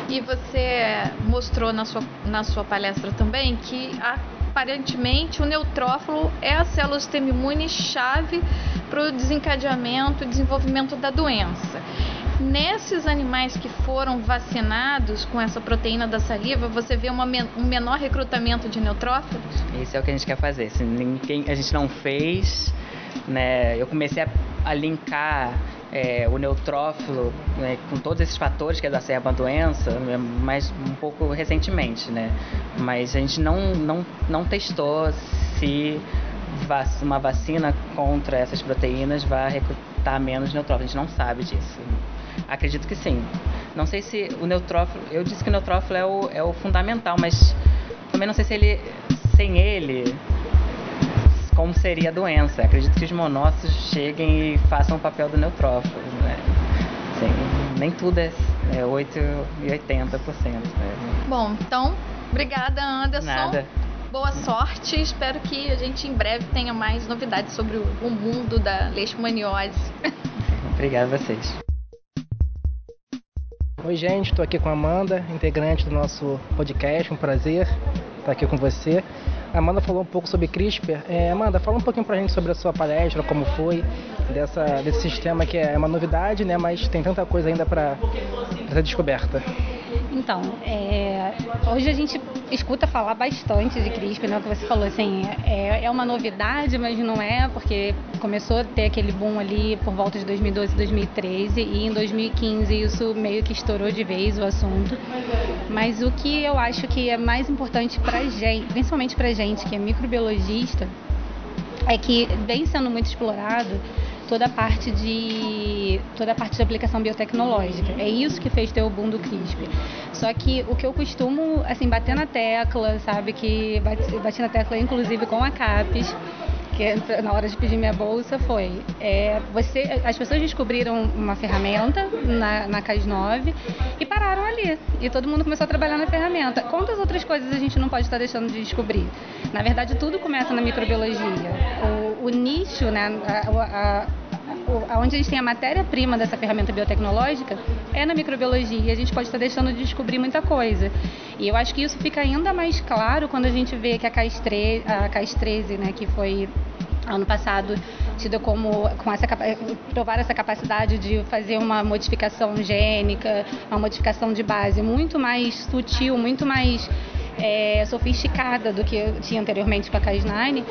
E você mostrou na sua, na sua palestra também que aparentemente o neutrófilo é a célula do sistema imune chave para o desencadeamento e desenvolvimento da doença. Nesses animais que foram vacinados com essa proteína da saliva, você vê uma, um menor recrutamento de neutrófilos? Isso é o que a gente quer fazer. Se ninguém, a gente não fez, né? Eu comecei a, a linkar é, o neutrófilo né, com todos esses fatores que exacerbam a doença, né, mas um pouco recentemente, né? Mas a gente não, não, não testou se uma vacina contra essas proteínas vai recrutar menos neutrófilo. A gente não sabe disso. Acredito que sim. Não sei se o neutrófilo. Eu disse que o neutrófilo é o, é o fundamental, mas também não sei se ele. Sem ele, como seria a doença. Acredito que os monócitos cheguem e façam o papel do neutrófilo. Né? Sim, nem tudo é, é 8 e 80%. Né? Bom, então, obrigada, Anderson. Nada. Boa sorte. Espero que a gente em breve tenha mais novidades sobre o, o mundo da leishmaniose. Obrigado a vocês. Oi, gente, estou aqui com a Amanda, integrante do nosso podcast. Um prazer estar aqui com você. A Amanda falou um pouco sobre CRISPR. É, Amanda, fala um pouquinho pra gente sobre a sua palestra, como foi, dessa, desse sistema que é uma novidade, né? Mas tem tanta coisa ainda para ser descoberta. Então, é, hoje a gente escuta falar bastante de CRISPR, né? O que você falou, assim, é, é uma novidade, mas não é, porque começou a ter aquele boom ali por volta de 2012, 2013 e em 2015 isso meio que estourou de vez o assunto. Mas o que eu acho que é mais importante pra gente, principalmente pra gente que é microbiologista, é que vem sendo muito explorado toda a parte de toda a parte de aplicação biotecnológica. É isso que fez ter o boom do CRISPR. Só que o que eu costumo assim bater na tecla, sabe que bati, bati na tecla inclusive com a CAPES, que na hora de pedir minha bolsa foi é, você as pessoas descobriram uma ferramenta na, na CAS 9 e pararam ali e todo mundo começou a trabalhar na ferramenta quantas outras coisas a gente não pode estar deixando de descobrir na verdade tudo começa na microbiologia o, o nicho né a, a, onde a gente tem a matéria-prima dessa ferramenta biotecnológica é na microbiologia e a gente pode estar deixando de descobrir muita coisa. E eu acho que isso fica ainda mais claro quando a gente vê que a CAS 13, a CAS 13 né, que foi ano passado tida como com essa provar essa capacidade de fazer uma modificação gênica, uma modificação de base muito mais sutil, muito mais é, sofisticada do que eu tinha anteriormente com a Cas9,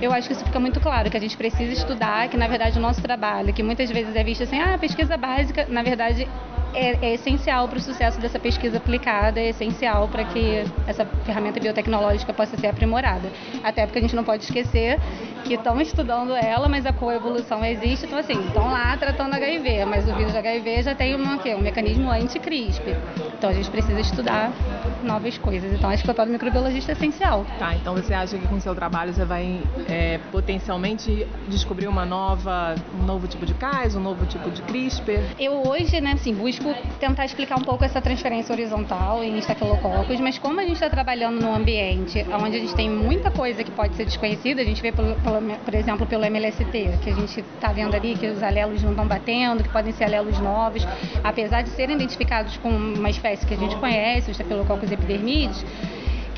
eu acho que isso fica muito claro, que a gente precisa estudar, que na verdade o nosso trabalho, que muitas vezes é visto assim, ah, pesquisa básica, na verdade é, é essencial para o sucesso dessa pesquisa aplicada, é essencial para que essa ferramenta biotecnológica possa ser aprimorada. Até porque a gente não pode esquecer que estão estudando ela, mas a coevolução existe, então assim, estão lá tratando HIV, mas o vírus HIV já tem uma, um mecanismo anti-CRISP. Então a gente precisa estudar novas coisas. Então acho que o papel do microbiologista é essencial. Tá, então você acha que com o seu trabalho você vai é, potencialmente descobrir uma nova, um novo tipo de CAS, um novo tipo de CRISPR? Eu hoje, né, assim, busco tentar explicar um pouco essa transferência horizontal em estafilococos, mas como a gente está trabalhando num ambiente onde a gente tem muita coisa que pode ser desconhecida, a gente vê, pelo, pelo, por exemplo, pelo MLST, que a gente está vendo ali que os alelos não estão batendo, que podem ser alelos novos, apesar de serem identificados com uma espécie que a gente conhece, os estafilococos epidermides,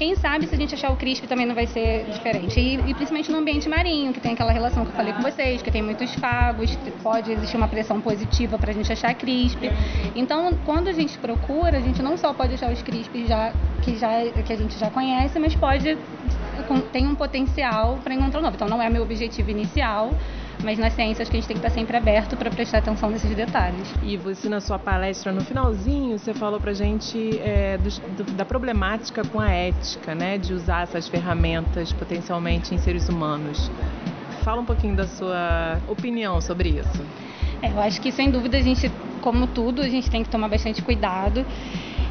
quem sabe se a gente achar o CRISP também não vai ser diferente. E, e, principalmente no ambiente marinho, que tem aquela relação que eu falei com vocês, que tem muitos fagos, pode existir uma pressão positiva para a gente achar CRISP. Então, quando a gente procura, a gente não só pode achar os CRISP já, que, já, que a gente já conhece, mas pode tem um potencial para encontrar um novo. Então, não é meu objetivo inicial, mas na ciência acho que a gente tem que estar sempre aberto para prestar atenção nesses detalhes. E você na sua palestra no finalzinho você falou para gente é, do, do, da problemática com a ética, né, de usar essas ferramentas potencialmente em seres humanos. Fala um pouquinho da sua opinião sobre isso. É, eu acho que sem dúvida a gente, como tudo, a gente tem que tomar bastante cuidado.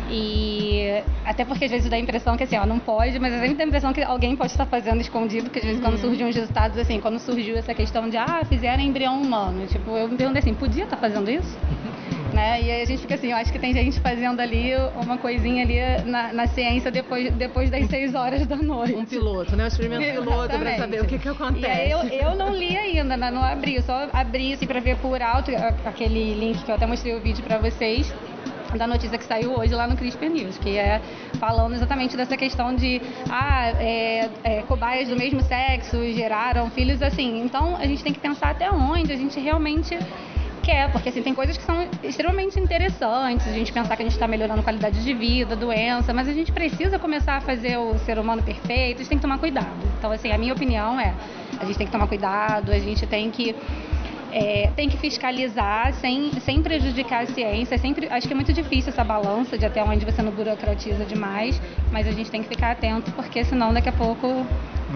E até porque às vezes dá a impressão que assim, ó, não pode, mas às vezes dá a impressão que alguém pode estar fazendo escondido, que às vezes uhum. quando surgem uns resultados assim, quando surgiu essa questão de ah, fizeram embrião humano, tipo, eu me perguntei assim, podia estar fazendo isso? né? E aí a gente fica assim, eu acho que tem gente fazendo ali uma coisinha ali na, na ciência depois, depois das seis horas da noite. Um piloto, né? Um experimento piloto para saber o que, que acontece. E aí eu, eu não li ainda, né? não abri, eu só abri assim para ver por alto aquele link que eu até mostrei o vídeo para vocês da notícia que saiu hoje lá no CRISPR News, que é falando exatamente dessa questão de ah, é, é, cobaias do mesmo sexo geraram filhos assim. Então a gente tem que pensar até onde a gente realmente quer, porque assim, tem coisas que são extremamente interessantes, a gente pensar que a gente está melhorando a qualidade de vida, doença, mas a gente precisa começar a fazer o ser humano perfeito, a gente tem que tomar cuidado. Então, assim, a minha opinião é, a gente tem que tomar cuidado, a gente tem que é, tem que fiscalizar sem, sem prejudicar a ciência. É sempre, acho que é muito difícil essa balança de até onde você não burocratiza demais, mas a gente tem que ficar atento porque senão daqui a pouco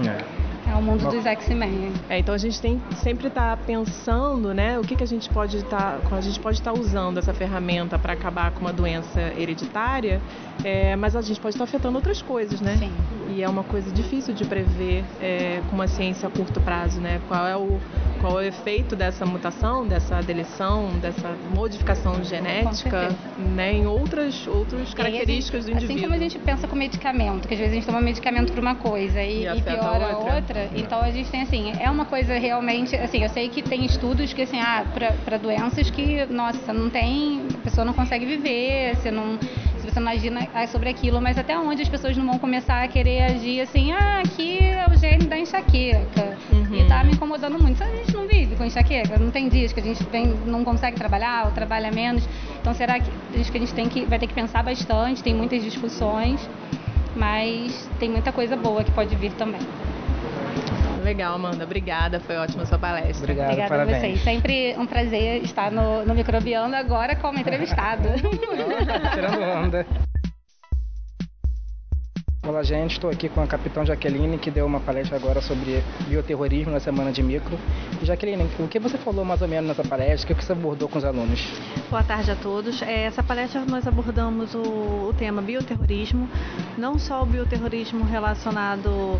é. É o mundo dos X-Men. É, então a gente tem sempre estar tá pensando, né, o que, que a gente pode estar, tá, a gente pode estar tá usando essa ferramenta para acabar com uma doença hereditária, é, mas a gente pode estar tá afetando outras coisas, né? Sim. E é uma coisa difícil de prever é, com uma ciência a curto prazo, né? Qual é o qual é o efeito dessa mutação, dessa deleção, dessa modificação genética, né, em outras outras características gente, do indivíduo. Assim como a gente pensa com medicamento, que às vezes a gente toma medicamento para uma coisa e, e, e piora a outra. Então a gente tem assim, é uma coisa realmente, assim, eu sei que tem estudos que assim, ah, para doenças que, nossa, não tem, a pessoa não consegue viver, você não se você não agir sobre aquilo, mas até onde as pessoas não vão começar a querer agir assim, ah, aqui é o gene da enxaqueca uhum. e tá me incomodando muito. A gente não vive com enxaqueca, não tem dias que a gente vem, não consegue trabalhar ou trabalha menos. Então será que acho que a gente tem que vai ter que pensar bastante, tem muitas discussões, mas tem muita coisa boa que pode vir também. Legal, Amanda. Obrigada. Foi ótima a sua palestra. Obrigado, Obrigada parabéns. a vocês. Sempre um prazer estar no, no Microbiando agora como entrevistada. Tirando onda. Olá, gente. Estou aqui com a capitã Jaqueline, que deu uma palestra agora sobre bioterrorismo na semana de micro. E, Jaqueline, o que você falou mais ou menos nessa palestra? O que você abordou com os alunos? Boa tarde a todos. É, essa palestra nós abordamos o, o tema bioterrorismo, não só o bioterrorismo relacionado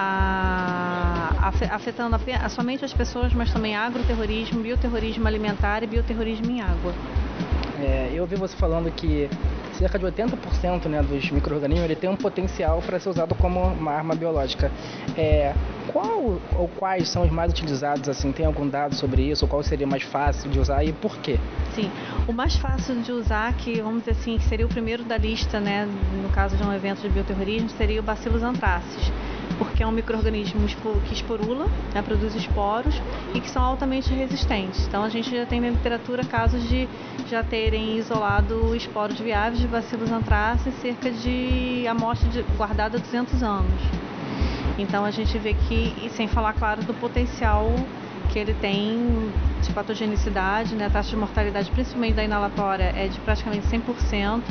a, afetando a, somente as pessoas, mas também agroterrorismo, bioterrorismo alimentar e bioterrorismo em água. É, eu ouvi você falando que cerca de 80% né, dos micro-organismos tem um potencial para ser usado como uma arma biológica. É, qual ou quais são os mais utilizados? Assim, tem algum dado sobre isso? Qual seria mais fácil de usar e por quê? Sim, o mais fácil de usar, que vamos dizer assim, que seria o primeiro da lista, né, no caso de um evento de bioterrorismo, seria o Bacillus anthracis porque é um microorganismo que esporula, né, produz esporos e que são altamente resistentes. Então a gente já tem na literatura casos de já terem isolado esporos viáveis de Bacillus anthracis cerca de amostra de, guardada há 200 anos. Então a gente vê que, e sem falar claro do potencial que ele tem de patogenicidade, né? A taxa de mortalidade, principalmente da inalatória, é de praticamente 100%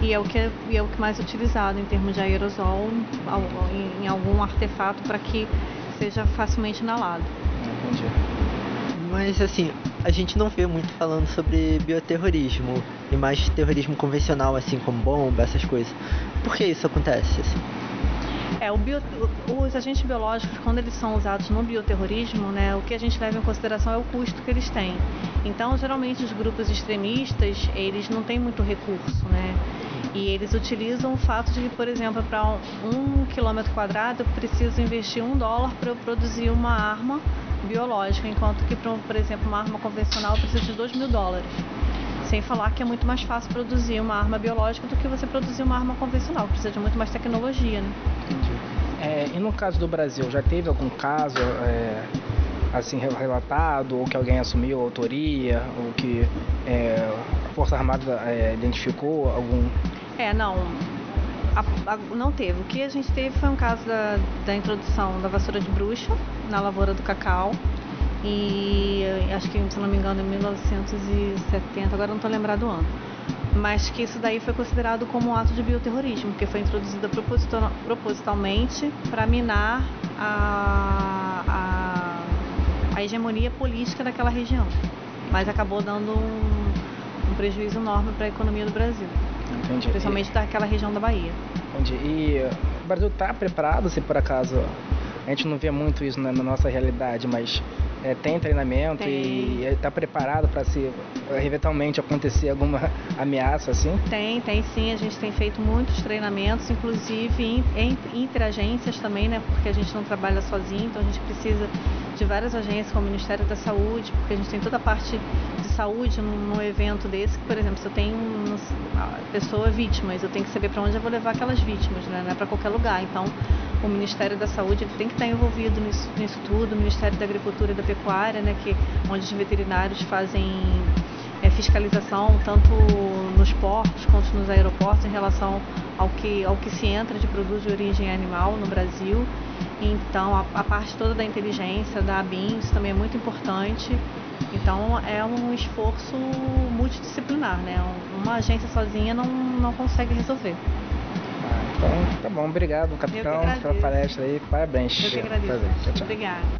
e é o que é, é o que mais utilizado em termos de aerosol em, em algum artefato para que seja facilmente inalado. Entendi. Mas assim, a gente não vê muito falando sobre bioterrorismo e mais terrorismo convencional, assim como bomba, essas coisas. Por que isso acontece? Assim? É, bio, os agentes biológicos, quando eles são usados no bioterrorismo, né, o que a gente leva em consideração é o custo que eles têm. Então, geralmente, os grupos extremistas, eles não têm muito recurso, né? E eles utilizam o fato de por exemplo, para um, quilômetro quadrado, eu preciso investir um dólar para eu produzir uma arma biológica, enquanto que, por exemplo, uma arma convencional precisa de 2 mil dólares. Sem falar que é muito mais fácil produzir uma arma biológica do que você produzir uma arma convencional, precisa de muito mais tecnologia, né? É, e no caso do Brasil, já teve algum caso é, assim relatado, ou que alguém assumiu a autoria, ou que é, a Força Armada é, identificou algum? É, não. A, a, não teve. O que a gente teve foi um caso da, da introdução da vassoura de bruxa na lavoura do cacau e acho que, se não me engano, em 1970, agora não estou lembrado do ano. Mas que isso daí foi considerado como um ato de bioterrorismo, porque foi introduzida proposital, propositalmente para minar a, a, a, hegemonia política daquela região. Mas acabou dando um, um prejuízo enorme para a economia do Brasil. Entendi. Principalmente daquela região da Bahia. Entendi. E o Brasil está preparado se por acaso a gente não vê muito isso na, na nossa realidade, mas é, tem treinamento tem. e está preparado para se eventualmente acontecer alguma ameaça assim? Tem, tem sim. A gente tem feito muitos treinamentos, inclusive entre agências também, né? Porque a gente não trabalha sozinho, então a gente precisa de várias agências, como o Ministério da Saúde, porque a gente tem toda a parte de saúde num, num evento desse, que, por exemplo, se eu tenho uma pessoa vítimas, eu tenho que saber para onde eu vou levar aquelas vítimas, né? Não é para qualquer lugar. Então, o Ministério da Saúde ele tem que estar envolvido nisso, nisso tudo, o Ministério da Agricultura e da Pecuária, né, que, onde os veterinários fazem é, fiscalização tanto nos portos quanto nos aeroportos em relação ao que, ao que se entra de produtos de origem animal no Brasil. Então, a, a parte toda da inteligência, da ABIN, isso também é muito importante. Então, é um esforço multidisciplinar, né? Uma agência sozinha não, não consegue resolver. Então, tá bom, obrigado, capitão, pela palestra aí. Parabéns. Eu que agradeço. Parabéns. Tchau, tchau. Obrigada.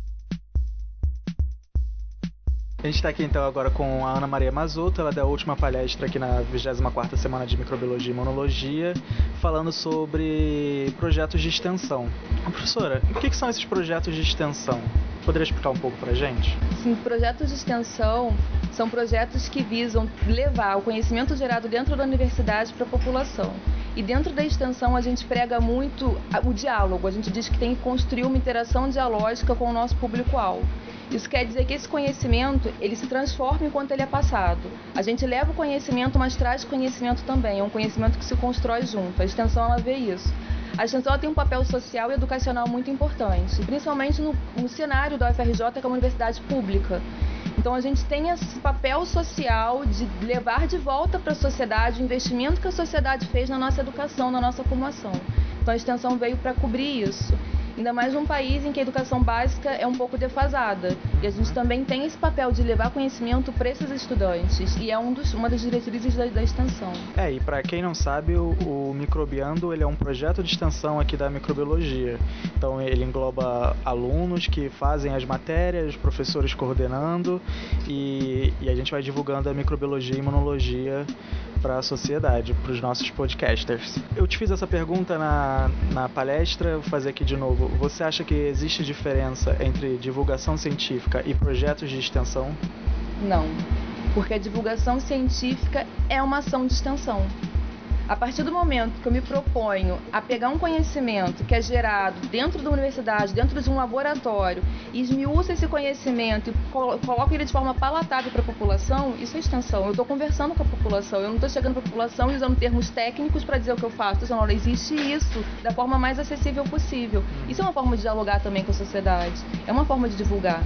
A gente está aqui então agora com a Ana Maria Mazoto, ela deu a última palestra aqui na 24ª Semana de Microbiologia e Imunologia, falando sobre projetos de extensão. Professora, o que, que são esses projetos de extensão? Poderia explicar um pouco para a gente? Sim, projetos de extensão são projetos que visam levar o conhecimento gerado dentro da universidade para a população. E dentro da extensão a gente prega muito o diálogo, a gente diz que tem que construir uma interação dialógica com o nosso público-alvo. Isso quer dizer que esse conhecimento ele se transforma enquanto ele é passado. A gente leva o conhecimento, mas traz conhecimento também. É um conhecimento que se constrói junto. A extensão ela vê isso. A extensão tem um papel social e educacional muito importante, principalmente no, no cenário da UFRJ, que é uma universidade pública. Então a gente tem esse papel social de levar de volta para a sociedade o investimento que a sociedade fez na nossa educação, na nossa formação. Então a extensão veio para cobrir isso. Ainda mais num país em que a educação básica é um pouco defasada. E a gente também tem esse papel de levar conhecimento para esses estudantes. E é um dos, uma das diretrizes da, da extensão. É, e para quem não sabe, o, o Microbiando ele é um projeto de extensão aqui da microbiologia. Então ele engloba alunos que fazem as matérias, professores coordenando e, e a gente vai divulgando a microbiologia e imunologia para a sociedade, para os nossos podcasters. Eu te fiz essa pergunta na, na palestra, vou fazer aqui de novo. Você acha que existe diferença entre divulgação científica e projetos de extensão? Não, porque a divulgação científica é uma ação de extensão. A partir do momento que eu me proponho a pegar um conhecimento que é gerado dentro da universidade, dentro de um laboratório, e esmiuço esse conhecimento e coloco ele de forma palatável para a população, isso é extensão. Eu estou conversando com a população, eu não estou chegando para a população usando termos técnicos para dizer o que eu faço. Dizendo, olha, existe isso da forma mais acessível possível. Isso é uma forma de dialogar também com a sociedade, é uma forma de divulgar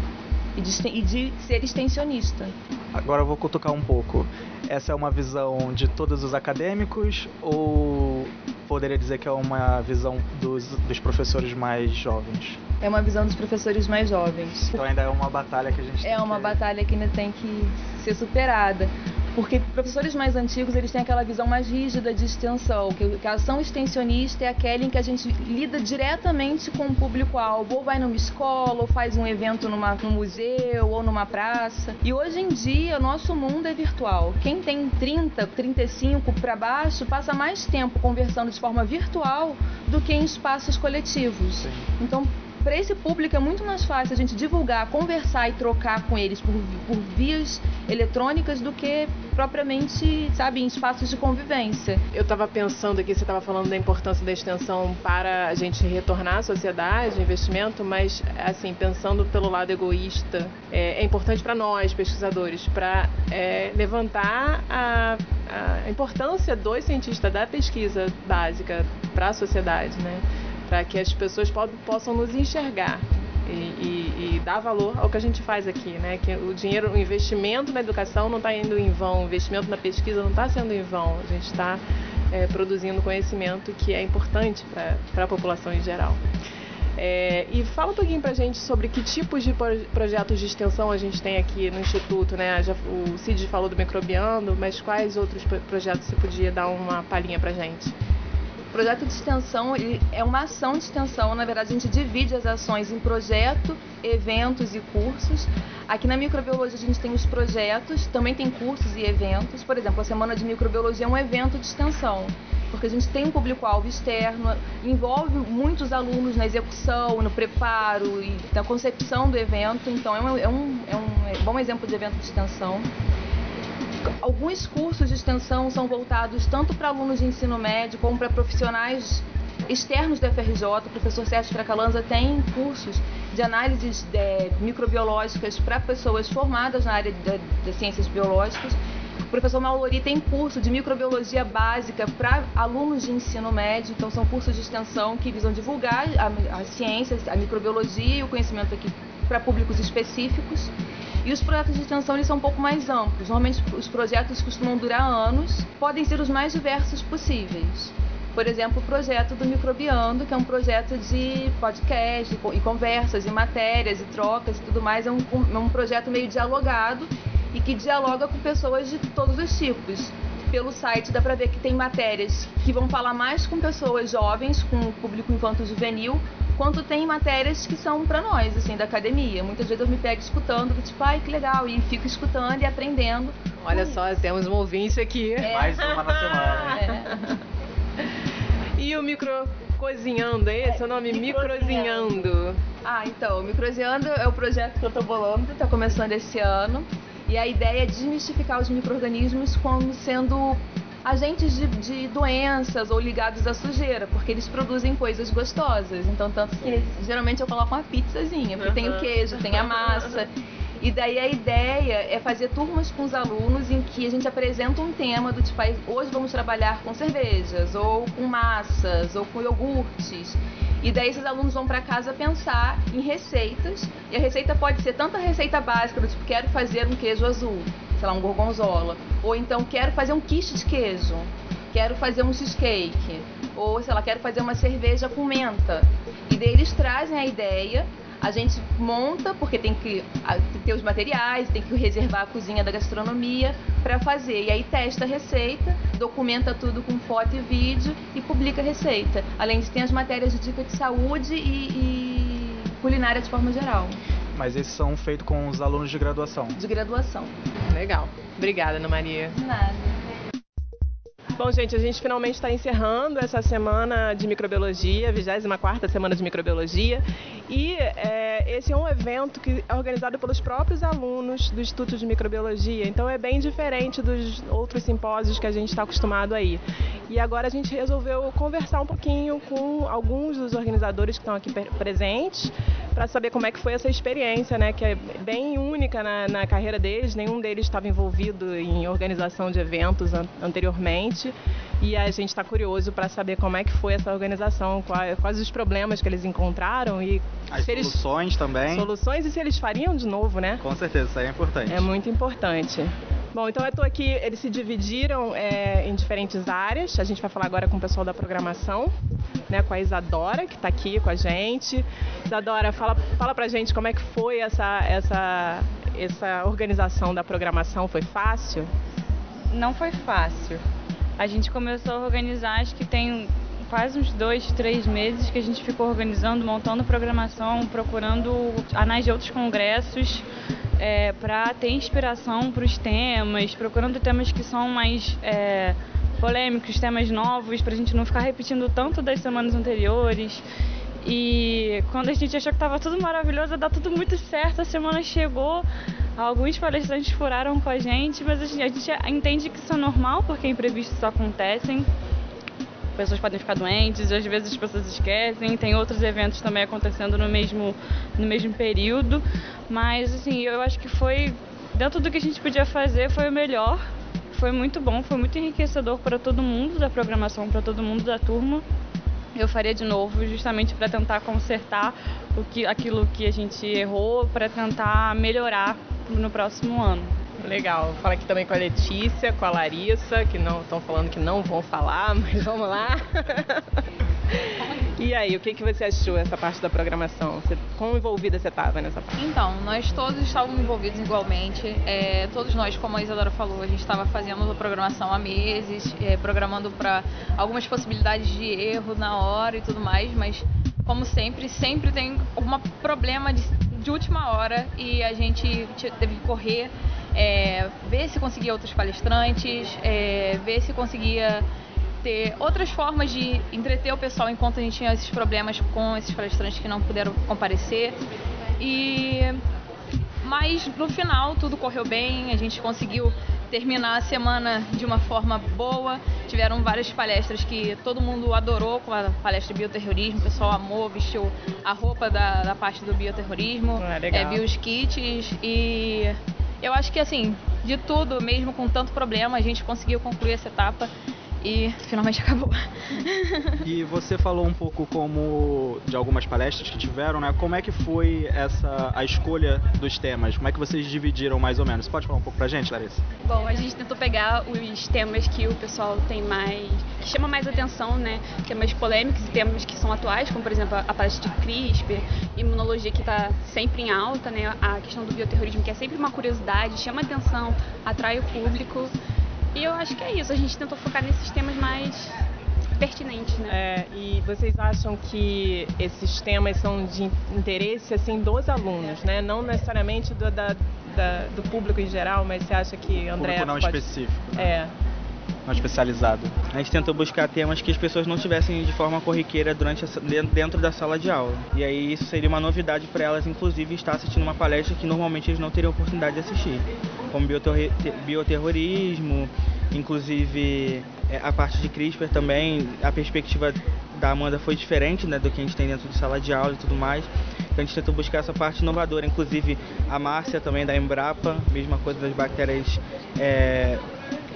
e de, e de ser extensionista. Agora eu vou cutucar um pouco. Essa é uma visão de todos os acadêmicos ou poderia dizer que é uma visão dos, dos professores mais jovens. É uma visão dos professores mais jovens. Então ainda é uma batalha que a gente É uma que... batalha que ainda tem que ser superada. Porque professores mais antigos, eles têm aquela visão mais rígida de extensão, que a ação extensionista é aquela em que a gente lida diretamente com o público-alvo, ou vai numa escola, ou faz um evento numa, num museu, ou numa praça. E hoje em dia, o nosso mundo é virtual. Quem tem 30, 35 para baixo, passa mais tempo conversando de forma virtual do que em espaços coletivos. Então, para esse público é muito mais fácil a gente divulgar, conversar e trocar com eles por, por vias eletrônicas do que propriamente, sabe, em espaços de convivência. Eu estava pensando aqui, você estava falando da importância da extensão para a gente retornar à sociedade, investimento, mas, assim, pensando pelo lado egoísta, é, é importante para nós, pesquisadores, para é, levantar a, a importância dos cientistas da pesquisa básica para a sociedade, né? Para que as pessoas possam nos enxergar e, e, e, dar valor ao que a gente faz aqui, né? Que o dinheiro, o investimento na educação não está indo em vão, o investimento na pesquisa não está sendo em vão. A gente está é, produzindo conhecimento que é importante para a população em geral. É, e fala um pouquinho para a gente sobre que tipos de projetos de extensão a gente tem aqui no Instituto, né? Já, o Cid falou do Microbiando, mas quais outros projetos você podia dar uma palhinha para a gente? O projeto de extensão é uma ação de extensão, na verdade a gente divide as ações em projeto, eventos e cursos. Aqui na microbiologia a gente tem os projetos, também tem cursos e eventos. Por exemplo, a Semana de Microbiologia é um evento de extensão, porque a gente tem um público-alvo externo, envolve muitos alunos na execução, no preparo e na concepção do evento, então é um, é um, é um bom exemplo de evento de extensão. Alguns cursos de extensão são voltados tanto para alunos de ensino médio como para profissionais externos da FRJ. O professor Sérgio Fracalanza tem cursos de análises de, é, microbiológicas para pessoas formadas na área das ciências biológicas. O professor Malori tem curso de microbiologia básica para alunos de ensino médio, então são cursos de extensão que visam divulgar as ciências, a microbiologia e o conhecimento aqui para públicos específicos. E os projetos de extensão eles são um pouco mais amplos. Normalmente os projetos costumam durar anos, podem ser os mais diversos possíveis. Por exemplo, o projeto do Microbiando, que é um projeto de podcast e conversas e matérias e trocas e tudo mais. É um, é um projeto meio dialogado e que dialoga com pessoas de todos os tipos. Pelo site dá para ver que tem matérias que vão falar mais com pessoas jovens, com o público infanto-juvenil, quanto tem matérias que são para nós, assim, da academia. Muitas vezes eu me pego escutando, tipo, ai, que legal, e fico escutando e aprendendo. Olha só, temos um ouvinte aqui. É. Mais uma na semana. É. e o micro cozinhando, é esse é o nome? Microzinhando. Ah, então, o Microzinhando é o projeto que eu tô bolando, tá começando esse ano. E a ideia é desmistificar os micro-organismos como sendo agentes de, de, doenças ou ligados à sujeira, porque eles produzem coisas gostosas. Então, tanto que geralmente eu coloco uma pizzazinha, porque uhum. tem o queijo, tem a massa. E daí a ideia é fazer turmas com os alunos em que a gente apresenta um tema do tipo, hoje vamos trabalhar com cervejas, ou com massas, ou com iogurtes. E daí esses alunos vão para casa pensar em receitas, e a receita pode ser tanto a receita básica do tipo, quero fazer um queijo azul, sei lá, um gorgonzola. Ou então quero fazer um quiche de queijo, quero fazer um cheesecake, ou sei lá, quero fazer uma cerveja com menta. E daí eles trazem a ideia, a gente monta, porque tem que, ter os materiais, tem que reservar a cozinha da gastronomia para fazer. E aí testa a receita, documenta tudo com foto e vídeo e publica a receita. Além de ter as matérias de dica de saúde e, e culinária de forma geral. Mas esses são feitos com os alunos de graduação. De graduação. Legal. Obrigada, Ana Maria. De nada. Bom, gente, a gente finalmente está encerrando essa semana de microbiologia, 24 semana de microbiologia. E é, esse é um evento que é organizado pelos próprios alunos do Instituto de Microbiologia, então é bem diferente dos outros simpósios que a gente está acostumado aí. E agora a gente resolveu conversar um pouquinho com alguns dos organizadores que estão aqui presentes para saber como é que foi essa experiência, né, que é bem única na, na carreira deles. Nenhum deles estava envolvido em organização de eventos an anteriormente e a gente está curioso para saber como é que foi essa organização, quais, quais os problemas que eles encontraram e as soluções eles, também. Soluções e se eles fariam de novo, né? Com certeza, isso aí é importante. É muito importante. Bom, então eu estou aqui, eles se dividiram é, em diferentes áreas. A gente vai falar agora com o pessoal da programação, né, com a Isadora, que está aqui com a gente. Isadora, fala, fala pra gente como é que foi essa, essa, essa organização da programação. Foi fácil? Não foi fácil. A gente começou a organizar, acho que tem quase uns dois, três meses que a gente ficou organizando, montando programação, procurando anais de outros congressos é, para ter inspiração para os temas, procurando temas que são mais é, polêmicos, temas novos, para a gente não ficar repetindo tanto das semanas anteriores. E quando a gente achou que estava tudo maravilhoso, dá tudo muito certo, a semana chegou, alguns palestrantes furaram com a gente, mas a gente, a gente entende que isso é normal, porque imprevistos acontecem pessoas podem ficar doentes, às vezes as pessoas esquecem, tem outros eventos também acontecendo no mesmo, no mesmo período, mas assim, eu acho que foi, dentro do que a gente podia fazer, foi o melhor, foi muito bom, foi muito enriquecedor para todo mundo da programação, para todo mundo da turma. Eu faria de novo, justamente para tentar consertar o que, aquilo que a gente errou, para tentar melhorar no próximo ano. Legal. Fala aqui também com a Letícia, com a Larissa, que não estão falando que não vão falar, mas vamos lá. E aí, o que, que você achou dessa parte da programação? Você, quão envolvida você estava nessa parte? Então, nós todos estávamos envolvidos igualmente. É, todos nós, como a Isadora falou, a gente estava fazendo a programação há meses, é, programando para algumas possibilidades de erro na hora e tudo mais, mas como sempre, sempre tem algum problema de, de última hora e a gente teve que correr é, ver se conseguia outros palestrantes, é, ver se conseguia ter outras formas de entreter o pessoal enquanto a gente tinha esses problemas com esses palestrantes que não puderam comparecer. E mas no final tudo correu bem, a gente conseguiu terminar a semana de uma forma boa. Tiveram várias palestras que todo mundo adorou, com a palestra de bioterrorismo, o pessoal amou, vestiu a roupa da, da parte do bioterrorismo, ah, é, viu os kits e eu acho que assim, de tudo, mesmo com tanto problema, a gente conseguiu concluir essa etapa e finalmente acabou. e você falou um pouco como de algumas palestras que tiveram, né? Como é que foi essa a escolha dos temas? Como é que vocês dividiram mais ou menos? Você pode falar um pouco pra gente, Larissa? Bom, a gente tentou pegar os temas que o pessoal tem mais que chama mais atenção, né? Temas polêmicos e temas que são atuais, como por exemplo a palestra de CRISPR, imunologia que está sempre em alta, né? A questão do bioterrorismo que é sempre uma curiosidade, chama atenção, atrai o público. E eu acho que é isso, a gente tentou focar nesses temas mais pertinentes, né? É, e vocês acham que esses temas são de interesse assim dos alunos, né? Não necessariamente do, da, da, do público em geral, mas você acha que André público não pode... específico. Né? É. Não especializado. A gente tentou buscar temas que as pessoas não tivessem de forma corriqueira durante a, dentro da sala de aula. E aí isso seria uma novidade para elas, inclusive, estar assistindo uma palestra que normalmente eles não teriam oportunidade de assistir, como bioterrorismo, inclusive é, a parte de CRISPR também, a perspectiva da Amanda foi diferente né, do que a gente tem dentro de sala de aula e tudo mais. Então a gente tentou buscar essa parte inovadora, inclusive a Márcia também da Embrapa, mesma coisa das bactérias é,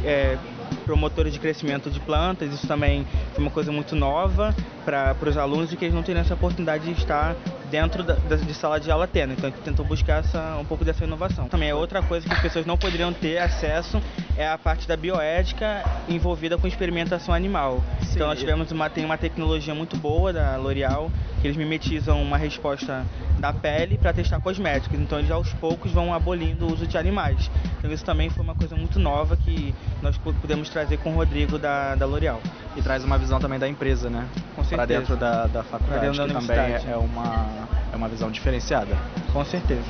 é, promotores de crescimento de plantas. Isso também foi uma coisa muito nova para os alunos e que eles não teriam essa oportunidade de estar dentro da, de sala de aula tendo. Então a gente tentou buscar essa, um pouco dessa inovação. Também é outra coisa que as pessoas não poderiam ter acesso é a parte da bioética envolvida com experimentação animal. Sim. Então nós tivemos uma, tem uma tecnologia muito boa da L'Oréal que eles mimetizam uma resposta da pele para testar cosméticos. Então eles aos poucos vão abolindo o uso de animais. Então isso também foi uma coisa muito nova que nós pudemos trazer com o Rodrigo da, da L'Oréal. E traz uma visão também da empresa, né? Com certeza. Para dentro da, da faculdade, da que também é uma, é uma visão diferenciada. Com certeza.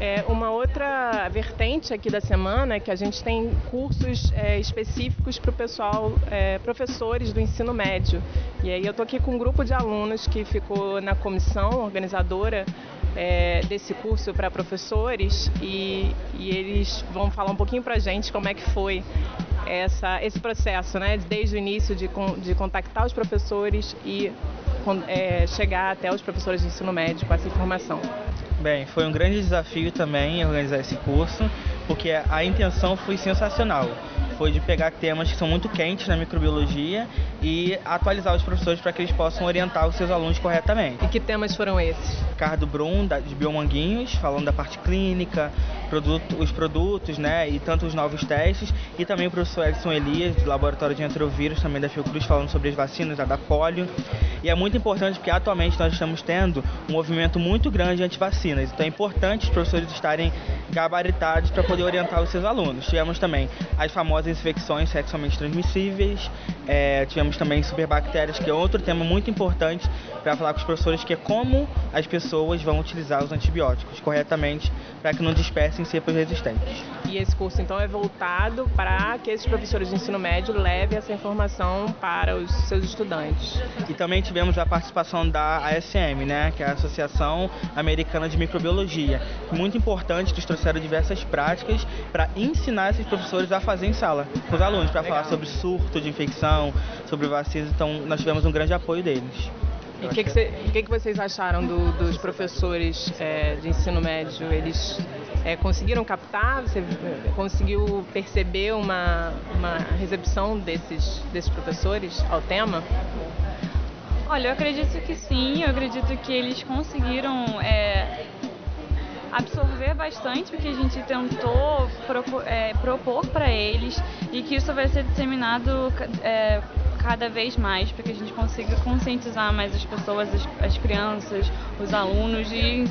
É, uma outra vertente aqui da semana é que a gente tem cursos é, específicos para o pessoal, é, professores do ensino médio. E aí eu estou aqui com um grupo de alunos que ficou na comissão organizadora é, desse curso para professores e, e, eles vão falar um pouquinho para a gente como é que foi essa, esse processo, né? desde o início de, de contactar os professores e é, chegar até os professores de ensino médio com essa informação. Bem, foi um grande desafio também organizar esse curso, porque a intenção foi sensacional. Foi de pegar temas que são muito quentes na microbiologia e atualizar os professores para que eles possam orientar os seus alunos corretamente. E que temas foram esses? Ricardo Brum, da, de Biomanguinhos, falando da parte clínica, produto, os produtos, né, e tanto os novos testes, e também o professor Edson Elias, do Laboratório de Enterovírus, também da Fiocruz, falando sobre as vacinas, a da polio. E é muito importante porque atualmente nós estamos tendo um movimento muito grande anti-vacinas, então é importante os professores estarem gabaritados para poder orientar os seus alunos. Tivemos também as famosas infecções sexualmente transmissíveis, é, tivemos também superbactérias, que é outro tema muito importante para falar com os professores, que é como as pessoas vão utilizar os antibióticos corretamente para que não dispersem cepas resistentes. E esse curso então é voltado para que esses professores de ensino médio levem essa informação para os seus estudantes. E também tivemos a participação da ASM, né, que é a Associação Americana de Microbiologia. Muito importante, eles trouxeram diversas práticas para ensinar esses professores a fazer em sala com os alunos, para falar sobre surto de infecção, sobre vacinas. Então, nós tivemos um grande apoio deles. E o que, que, cê, que, que, vocês acharam do, dos professores é, de ensino médio? Eles é, conseguiram captar? Você conseguiu perceber uma, uma recepção desses, desses professores ao tema? Olha, eu acredito que sim, eu acredito que eles conseguiram é, absorver bastante o que a gente tentou propor, é, propor para eles e que isso vai ser disseminado é, cada vez mais para que a gente consiga conscientizar mais as pessoas, as, as crianças, os alunos e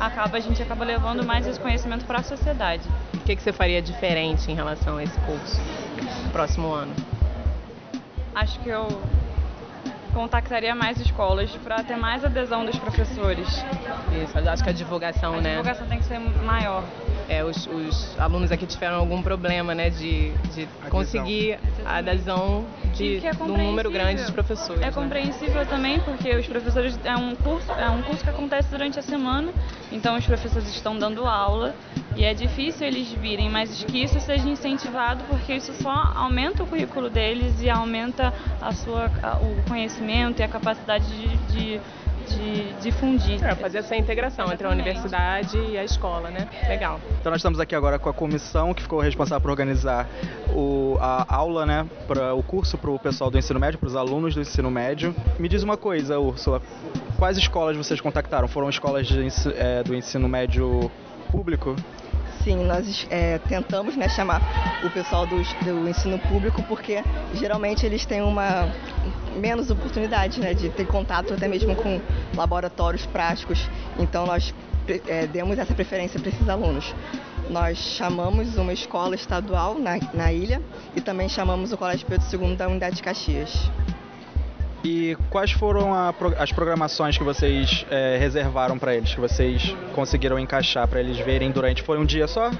acaba a gente acaba levando mais esse conhecimento para a sociedade. O que, que você faria diferente em relação a esse curso no próximo ano? Acho que eu contactaria mais escolas para ter mais adesão dos professores. Isso, acho que a divulgação, a né? A divulgação tem que ser maior. É, os, os, alunos aqui tiveram algum problema, né, de, de conseguir a adesão de é um número grande de professores. É né? compreensível também porque os professores é um curso é um curso que acontece durante a semana, então os professores estão dando aula e é difícil eles virem, mas que isso seja incentivado porque isso só aumenta o currículo deles e aumenta a sua o conhecimento e a capacidade de, de de difundir. É, fazer essa integração Exatamente. entre a universidade e a escola, né? Legal. Então nós estamos aqui agora com a comissão que ficou responsável por organizar o, a aula, né, para o curso para o pessoal do ensino médio, para os alunos do ensino médio. Me diz uma coisa, Úrsula, quais escolas vocês contactaram? Foram escolas de, é, do ensino médio público? Sim, nós é, tentamos né, chamar o pessoal do, do ensino público porque geralmente eles têm uma menos oportunidade né, de ter contato até mesmo com laboratórios práticos. Então nós é, demos essa preferência para esses alunos. Nós chamamos uma escola estadual na, na ilha e também chamamos o Colégio Pedro II da Unidade de Caxias. E quais foram a, as programações que vocês é, reservaram para eles, que vocês conseguiram encaixar para eles verem durante? Foi um dia só?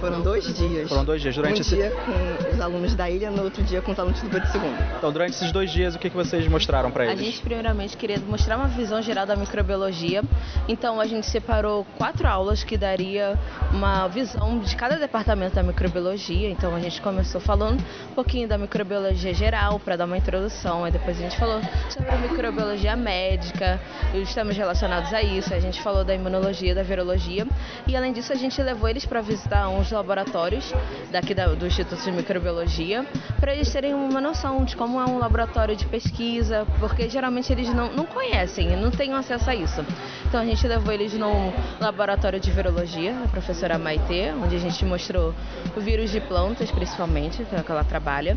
Foram dois dias. Foram dois dias. Durante um esse... dia com os alunos da ilha, no outro dia com os alunos do Pedro II. Então, durante esses dois dias, o que, que vocês mostraram para eles? A gente, primeiramente, queria mostrar uma visão geral da microbiologia. Então, a gente separou quatro aulas que daria uma visão de cada departamento da microbiologia. Então, a gente começou falando um pouquinho da microbiologia geral, para dar uma introdução. Aí depois a gente falou sobre microbiologia médica os temas relacionados a isso. A gente falou da imunologia, da virologia. E, além disso, a gente levou eles para visitar uns laboratórios daqui da, do Instituto de Microbiologia, para eles terem uma noção de como é um laboratório de pesquisa, porque geralmente eles não, não conhecem, não têm acesso a isso. Então a gente levou eles no laboratório de virologia, a professora Maitê, onde a gente mostrou o vírus de plantas, principalmente, que é que ela trabalha.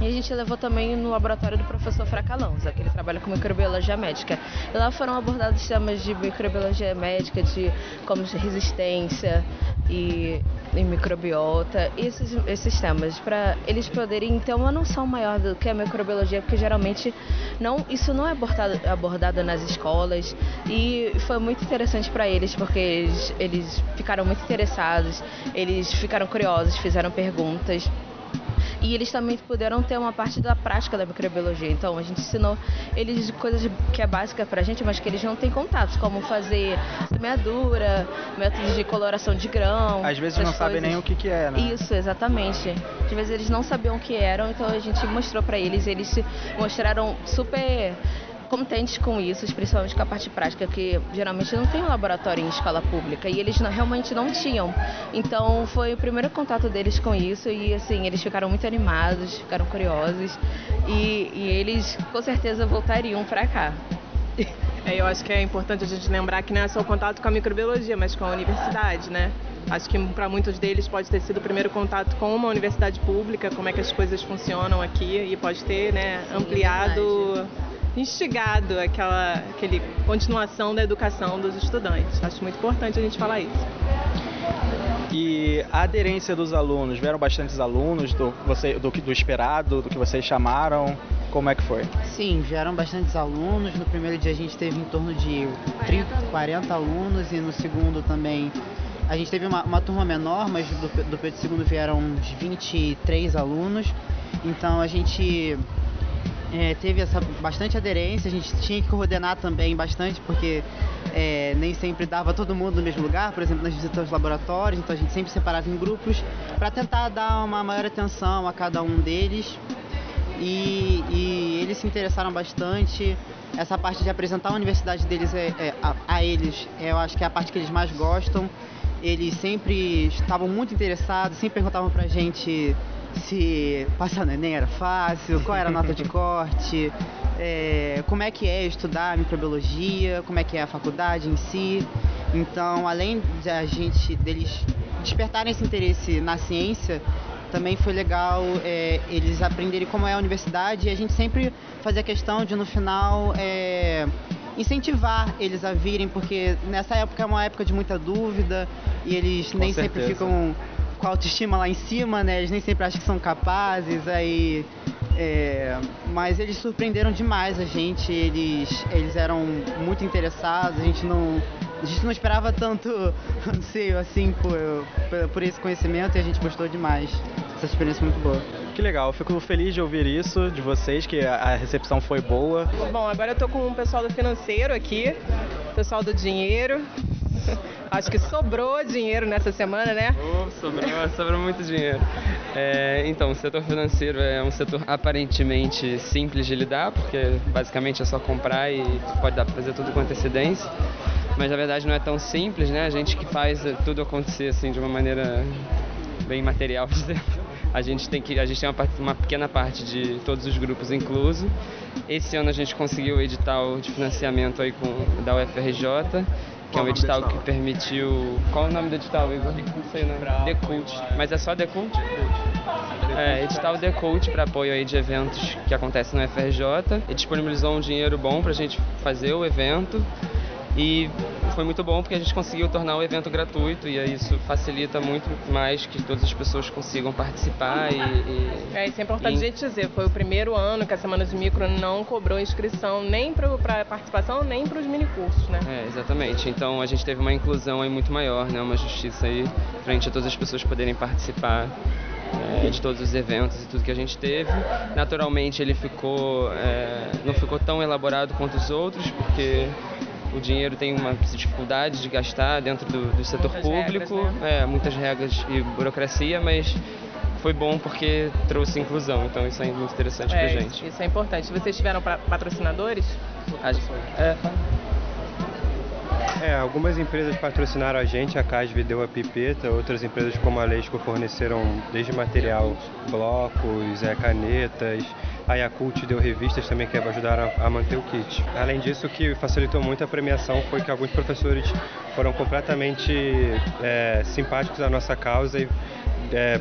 E a gente levou também no laboratório do professor Fracalonza, que ele trabalha com microbiologia médica. E lá foram abordados temas de microbiologia médica, de como resistência e, e microbiota, esses, esses temas, para eles poderem ter uma noção maior do que é microbiologia, porque geralmente não, isso não é abordado, abordado nas escolas e foi muito interessante para eles, porque eles, eles ficaram muito interessados, eles ficaram curiosos, fizeram perguntas e eles também puderam ter uma parte da prática da microbiologia. Então a gente ensinou eles coisas que é básica pra gente, mas que eles não têm contatos, como fazer semeadura, métodos de coloração de grão. Às vezes não sabem nem o que, que é, né? Isso, exatamente. Às vezes eles não sabiam o que eram, então a gente mostrou para eles, eles se mostraram super contentes com isso, principalmente com a parte prática, que geralmente não tem um laboratório em escola pública e eles não, realmente não tinham. Então foi o primeiro contato deles com isso e assim eles ficaram muito animados, ficaram curiosos e, e eles com certeza voltariam para cá. É, eu acho que é importante a gente lembrar que não é só o contato com a microbiologia, mas com a universidade, né? Acho que para muitos deles pode ter sido o primeiro contato com uma universidade pública, como é que as coisas funcionam aqui e pode ter, né, ampliado, instigado aquela aquele continuação da educação dos estudantes. Acho muito importante a gente falar isso. E a aderência dos alunos, vieram bastantes alunos do, você, do, do esperado, do que vocês chamaram? Como é que foi? Sim, vieram bastantes alunos. No primeiro dia a gente teve em torno de 30, 40 alunos e no segundo também a gente teve uma, uma turma menor, mas do, do Pedro II vieram uns 23 alunos. Então a gente é, teve essa bastante aderência, a gente tinha que coordenar também bastante, porque é, nem sempre dava todo mundo no mesmo lugar, por exemplo, nas visitas aos laboratórios, então a gente sempre separava em grupos para tentar dar uma maior atenção a cada um deles. E, e, eles se interessaram bastante. Essa parte de apresentar a universidade deles é, é, a, a, eles, eu acho que é a parte que eles mais gostam eles sempre estavam muito interessados, sempre perguntavam pra gente se passar no Enem era fácil, qual era a nota de corte, é, como é que é estudar microbiologia, como é que é a faculdade em si. Então, além de a gente deles despertarem esse interesse na ciência, também foi legal é, eles aprenderem como é a universidade e a gente sempre fazia questão de no final é, incentivar eles a virem, porque nessa época é uma época de muita dúvida e eles com nem certeza. sempre ficam com a autoestima lá em cima, né? Eles nem sempre acham que são capazes, aí. É, mas eles surpreenderam demais a gente, eles, eles eram muito interessados, a gente não, a gente não esperava tanto anseio assim por, por, por esse conhecimento e a gente gostou demais. Essa experiência muito boa. Que legal, eu fico feliz de ouvir isso de vocês, que a recepção foi boa. Bom, agora eu tô com o pessoal do financeiro aqui, pessoal do dinheiro. Acho que sobrou dinheiro nessa semana, né? Oh, sobrou, sobrou muito dinheiro. É, então, o setor financeiro é um setor aparentemente simples de lidar, porque basicamente é só comprar e pode dar para fazer tudo com antecedência. Mas na verdade não é tão simples, né? A gente que faz tudo acontecer assim de uma maneira bem material, a gente tem que a gente tem uma, uma pequena parte de todos os grupos incluso. Esse ano a gente conseguiu o edital de financiamento aí com da UFRJ que é um edital que permitiu. Qual o nome do edital, Igor? Não sei o nome. Decult. Mas é só Decult? É, edital Decult para apoio aí de eventos que acontecem no FRJ. Ele disponibilizou um dinheiro bom para a gente fazer o evento. E foi muito bom porque a gente conseguiu tornar o evento gratuito e isso facilita muito mais que todas as pessoas consigam participar e... e é, isso é importante e... a gente dizer, foi o primeiro ano que a Semana de Micro não cobrou inscrição nem para participação, nem para os minicursos, né? É, exatamente. Então a gente teve uma inclusão aí muito maior, né? Uma justiça aí frente a todas as pessoas poderem participar é, de todos os eventos e tudo que a gente teve. Naturalmente ele ficou, é, não ficou tão elaborado quanto os outros, porque o dinheiro tem uma dificuldade de gastar dentro do, do setor muitas público, regras, né? é, muitas regras e burocracia, mas foi bom porque trouxe inclusão, então isso é muito interessante é, pra gente. Isso é importante. Vocês tiveram patrocinadores? A, é, é, algumas empresas patrocinaram a gente, a Casve deu a pipeta, outras empresas como a Leisco forneceram desde material, blocos, é, canetas, a Yakult deu revistas também que ajudaram a manter o kit. Além disso, o que facilitou muito a premiação foi que alguns professores foram completamente é, simpáticos à nossa causa e é,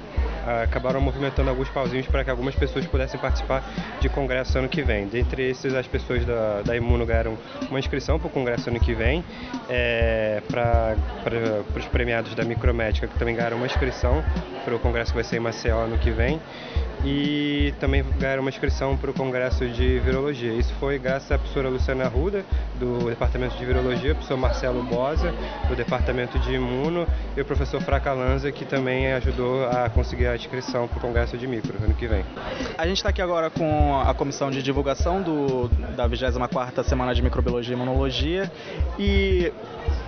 acabaram movimentando alguns pauzinhos para que algumas pessoas pudessem participar de congresso ano que vem. Dentre esses, as pessoas da, da Imuno ganharam uma inscrição para o congresso ano que vem, é, para os premiados da Micromédica, que também ganharam uma inscrição para o congresso que vai ser em Maceió ano que vem e também ganharam uma inscrição para o Congresso de Virologia. Isso foi graças à professora Luciana Arruda, do Departamento de Virologia, o professor Marcelo Bosa, do Departamento de Imuno, e o professor Fracalanza, que também ajudou a conseguir a inscrição para o Congresso de Micro ano que vem. A gente está aqui agora com a comissão de divulgação do, da 24ª Semana de Microbiologia e Imunologia e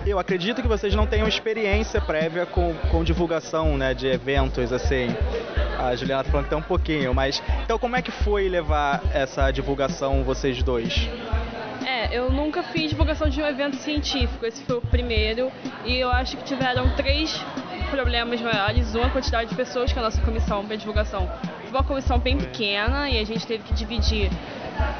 eu acredito que vocês não tenham experiência prévia com, com divulgação né, de eventos, assim. A Juliana tá falando que tem um pouquinho, mas. Então, como é que foi levar essa divulgação, vocês dois? É, eu nunca fiz divulgação de um evento científico, esse foi o primeiro, e eu acho que tiveram três problemas maiores. Um, a quantidade de pessoas que a nossa comissão para divulgação foi uma comissão bem pequena e a gente teve que dividir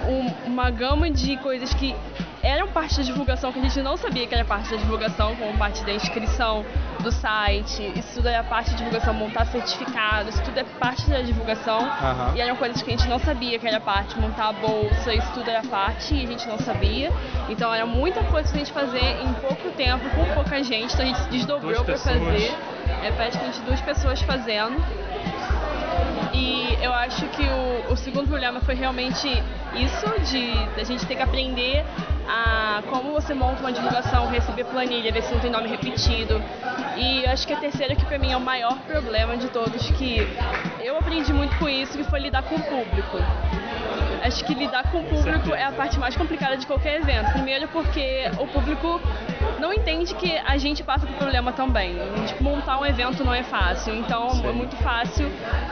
um, uma gama de coisas que eram parte da divulgação que a gente não sabia que era parte da divulgação, como parte da inscrição do site, isso tudo era parte da divulgação, montar certificados, isso tudo é parte da divulgação. Aham. E eram coisas que a gente não sabia que era parte, montar a bolsa, isso tudo era parte e a gente não sabia. Então era muita coisa pra gente fazer em pouco tempo, com pouca gente, então a gente se desdobrou para fazer. É praticamente duas pessoas fazendo. E eu acho que o, o segundo problema foi realmente isso, de a gente ter que aprender a como você monta uma divulgação, receber planilha, ver se não tem nome repetido. E eu acho que a terceira que pra mim é o maior problema de todos, que eu aprendi muito com isso, que foi lidar com o público. Acho que lidar com o público é a parte mais complicada de qualquer evento. Primeiro porque o público não entende que a gente passa por problema também. Tipo, montar um evento não é fácil. Então é muito fácil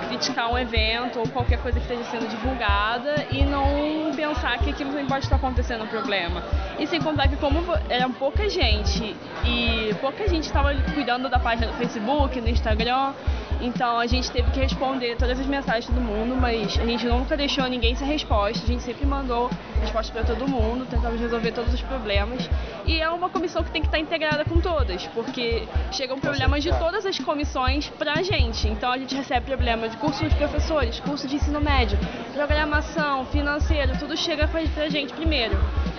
criticar um evento ou qualquer coisa que esteja sendo divulgada e não pensar que aquilo também pode estar acontecendo um problema. E sem contar que como era pouca gente e pouca gente estava cuidando da página do Facebook, do Instagram, então a gente teve que responder todas as mensagens de todo mundo, mas a gente nunca deixou ninguém sem resposta, a gente sempre mandou resposta para todo mundo, tentamos resolver todos os problemas. E é uma comissão que tem que estar integrada com todas, porque chegam problemas de todas as comissões pra gente. Então a gente recebe problemas de curso de professores, curso de ensino médio, programação, financeiro, tudo chega pra pra gente primeiro.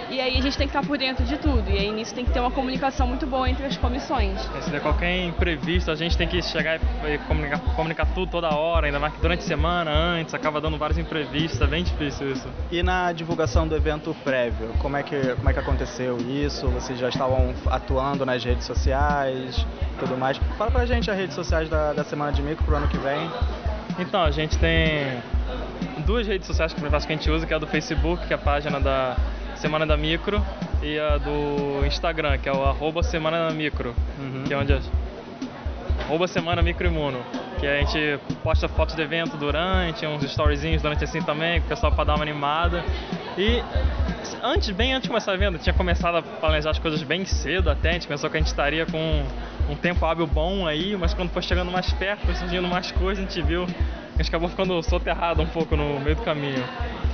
E aí a gente tem que estar por dentro de tudo. E aí nisso tem que ter uma comunicação muito boa entre as comissões. Se der qualquer imprevisto, a gente tem que chegar e e comunicar, comunicar tudo toda hora, ainda mais que durante a semana, antes, acaba dando vários imprevistos, é bem difícil isso. E na divulgação do evento prévio, como é que, como é que aconteceu isso? Vocês já estavam atuando nas redes sociais tudo mais? Fala pra gente as redes sociais da, da Semana de Micro pro ano que vem. Então, a gente tem duas redes sociais que a gente usa, que é a do Facebook, que é a página da Semana da Micro, e a do Instagram, que é o arroba Semana da Micro, que é onde a arroba Semana Micro Imuno, que a gente posta fotos do evento durante, uns storyzinhos durante assim também, o pessoal para dar uma animada. E antes, bem antes de começar a venda, tinha começado a planejar as coisas bem cedo até, a gente pensou que a gente estaria com um tempo hábil bom aí, mas quando foi chegando mais perto, foi surgindo mais coisas, a gente viu que a gente acabou ficando soterrado um pouco no meio do caminho.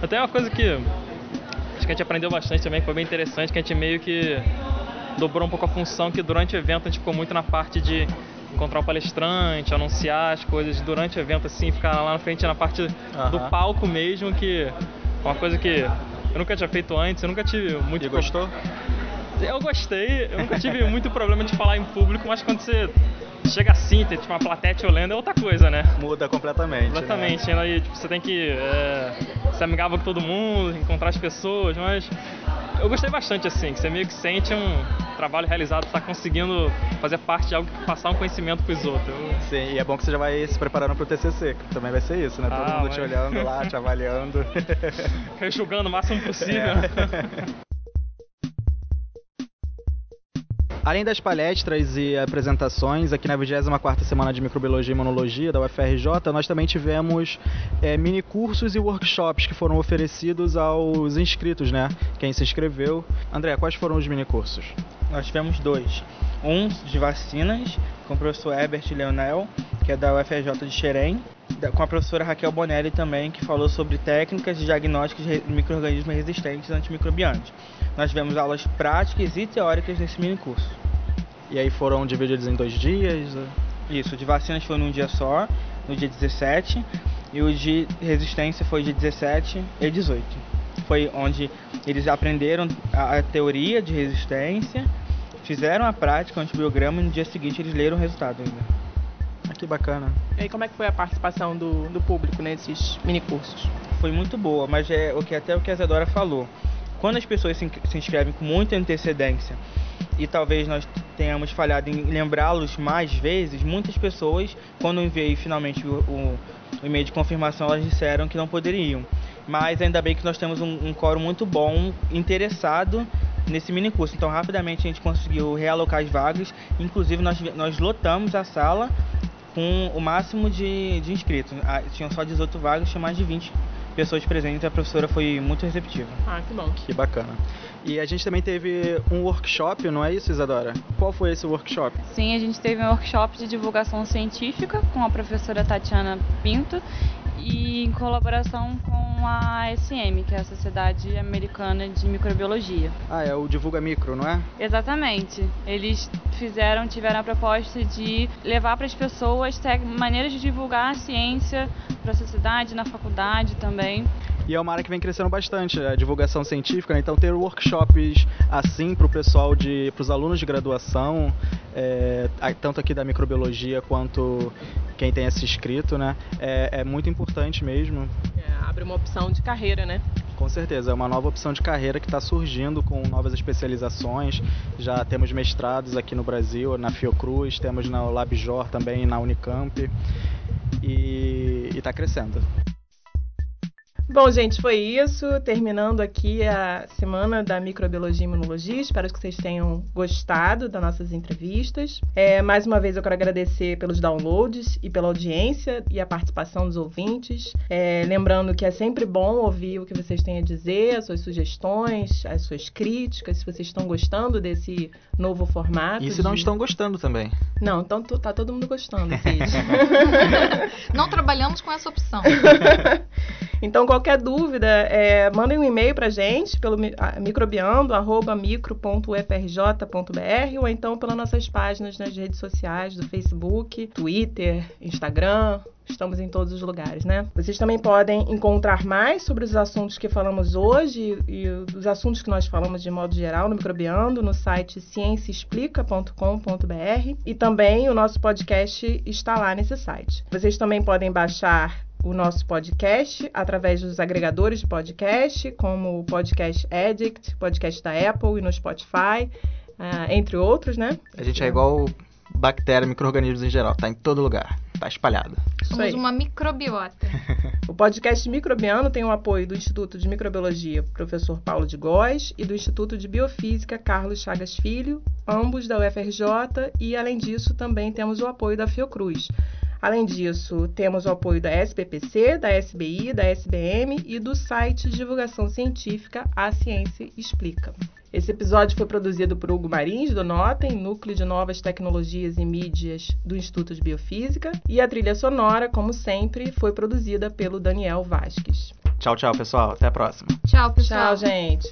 Até uma coisa que acho que a gente aprendeu bastante também, que foi bem interessante, que a gente meio que dobrou um pouco a função, que durante o evento a gente ficou muito na parte de encontrar o palestrante, anunciar as coisas durante o evento, assim, ficar lá na frente na parte do palco mesmo, que é uma coisa que eu nunca tinha feito antes, eu nunca tive muito... E gostou? Eu gostei, eu nunca tive muito problema de falar em público, mas quando você chega assim, tem tipo uma plateia te olhando, é outra coisa, né? Muda completamente. Completamente, né? aí tipo, você tem que é, ser amigável com todo mundo, encontrar as pessoas, mas eu gostei bastante assim, que você meio que sente um trabalho realizado, tá conseguindo fazer parte de algo que passar um conhecimento pros outros. Eu- Sim, e é bom que você já vai se preparando pro TCC, que também vai ser isso, né? Todo Ah, mundo te mas- olhando lá, te avaliando. Rejugando o máximo possível. É. Além das palestras e apresentações, aqui na 24ª Semana de Microbiologia e Imunologia da UFRJ, nós também tivemos é, mini cursos e workshops que foram oferecidos aos inscritos, né? Quem se inscreveu. André, quais foram os mini cursos? Nós tivemos dois. Um de vacinas, com o professor Herbert Leonel, que é da UFRJ de Xerém, com a professora Raquel Bonelli também, que falou sobre técnicas de diagnósticos de micro-organismos resistentes antimicrobianos. Nós tivemos aulas práticas e teóricas nesse mini curso. E aí foram divididos em dois dias? Isso, o de vacinas foi num dia só, no dia 17, e o de resistência foi dia 17 e 18. Foi onde eles aprenderam a teoria de resistência, fizeram a prática, o antibiograma, e no dia seguinte eles leram o resultado ainda. Ah, que bacana. E aí, como é que foi a participação do, do público nesses minicursos? Foi muito boa, mas é o que até o que a Zedora falou. Quando as pessoas se, se inscrevem com muita antecedência e talvez nós tenhamos falhado em lembrá-los mais vezes, muitas pessoas, quando eu enviei finalmente o, o- o e-mail de confirmação, elas disseram que não poderiam. Mas ainda bem que nós temos um, um quórum muito bom, interessado nesse mini curso. Então, rapidamente a gente conseguiu realocar as vagas. Inclusive, nós, nós lotamos a sala com o máximo de, de inscritos. Ah, tinham só 18 vagas, tinha mais de 20 pessoas presentes, a professora foi muito receptiva. Ah, que bom. Que bacana. E a gente também teve um workshop, não é isso, Isadora? Qual foi esse workshop? Sim, a gente teve um workshop de divulgação científica com a professora Tatiana Pinto e em colaboração com a SM, que é a Sociedade Americana de Microbiologia. Ah, é o Divulga Micro, não é? Exatamente. Eles fizeram, tiveram a proposta de levar para as pessoas maneiras de divulgar a ciência para a sociedade, na faculdade também. E é uma área que vem crescendo bastante, a divulgação científica, né? então ter workshops assim para o pessoal, para os alunos de graduação, é, tanto aqui da microbiologia quanto quem tenha se inscrito, né? É, é muito importante mesmo. É, abre uma opção de carreira, né? Com certeza, é uma nova opção de carreira que está surgindo com novas especializações. Já temos mestrados aqui no Brasil, na Fiocruz, temos na LabJOR também, na Unicamp, e está crescendo. Bom, gente, foi isso. Terminando aqui a semana da microbiologia e imunologia. Espero que vocês tenham gostado das nossas entrevistas. É, mais uma vez eu quero agradecer pelos downloads e pela audiência e a participação dos ouvintes. É, lembrando que é sempre bom ouvir o que vocês têm a dizer, as suas sugestões, as suas críticas, se vocês estão gostando desse novo formato. E se de... não estão gostando também. Não, então tá todo mundo gostando, não trabalhamos com essa opção. então, qualquer dúvida, é, mandem um e-mail para gente pelo microbiando@micro.ufrj.br ou então pelas nossas páginas nas redes sociais do Facebook, Twitter, Instagram, Estamos em todos os lugares, né? Vocês também podem encontrar mais sobre os assuntos que falamos hoje e os assuntos que nós falamos de modo geral no Microbiando no site cienciaexplica.com.br e também o nosso podcast está lá nesse site. Vocês também podem baixar o nosso podcast através dos agregadores de podcast, como o Podcast Addict, podcast da Apple e no Spotify, uh, entre outros, né? A gente é igual bactéria, micro-organismos em geral, tá em todo lugar, tá espalhado. Somos uma microbiota. o podcast Microbiano tem o apoio do Instituto de Microbiologia Professor Paulo de Góes e do Instituto de Biofísica Carlos Chagas Filho, ambos da UFRJ, e além disso também temos o apoio da Fiocruz. Além disso, temos o apoio da SBPC, da SBI, da SBM e do site de divulgação científica A Ciência Explica. Esse episódio foi produzido por Hugo Marins, do Notem, Núcleo de Novas Tecnologias e Mídias do Instituto de Biofísica, e a trilha sonora, como sempre, foi produzida pelo Daniel Vasques. Tchau, tchau, pessoal. Até a próxima. Tchau, pessoal. Tchau, gente.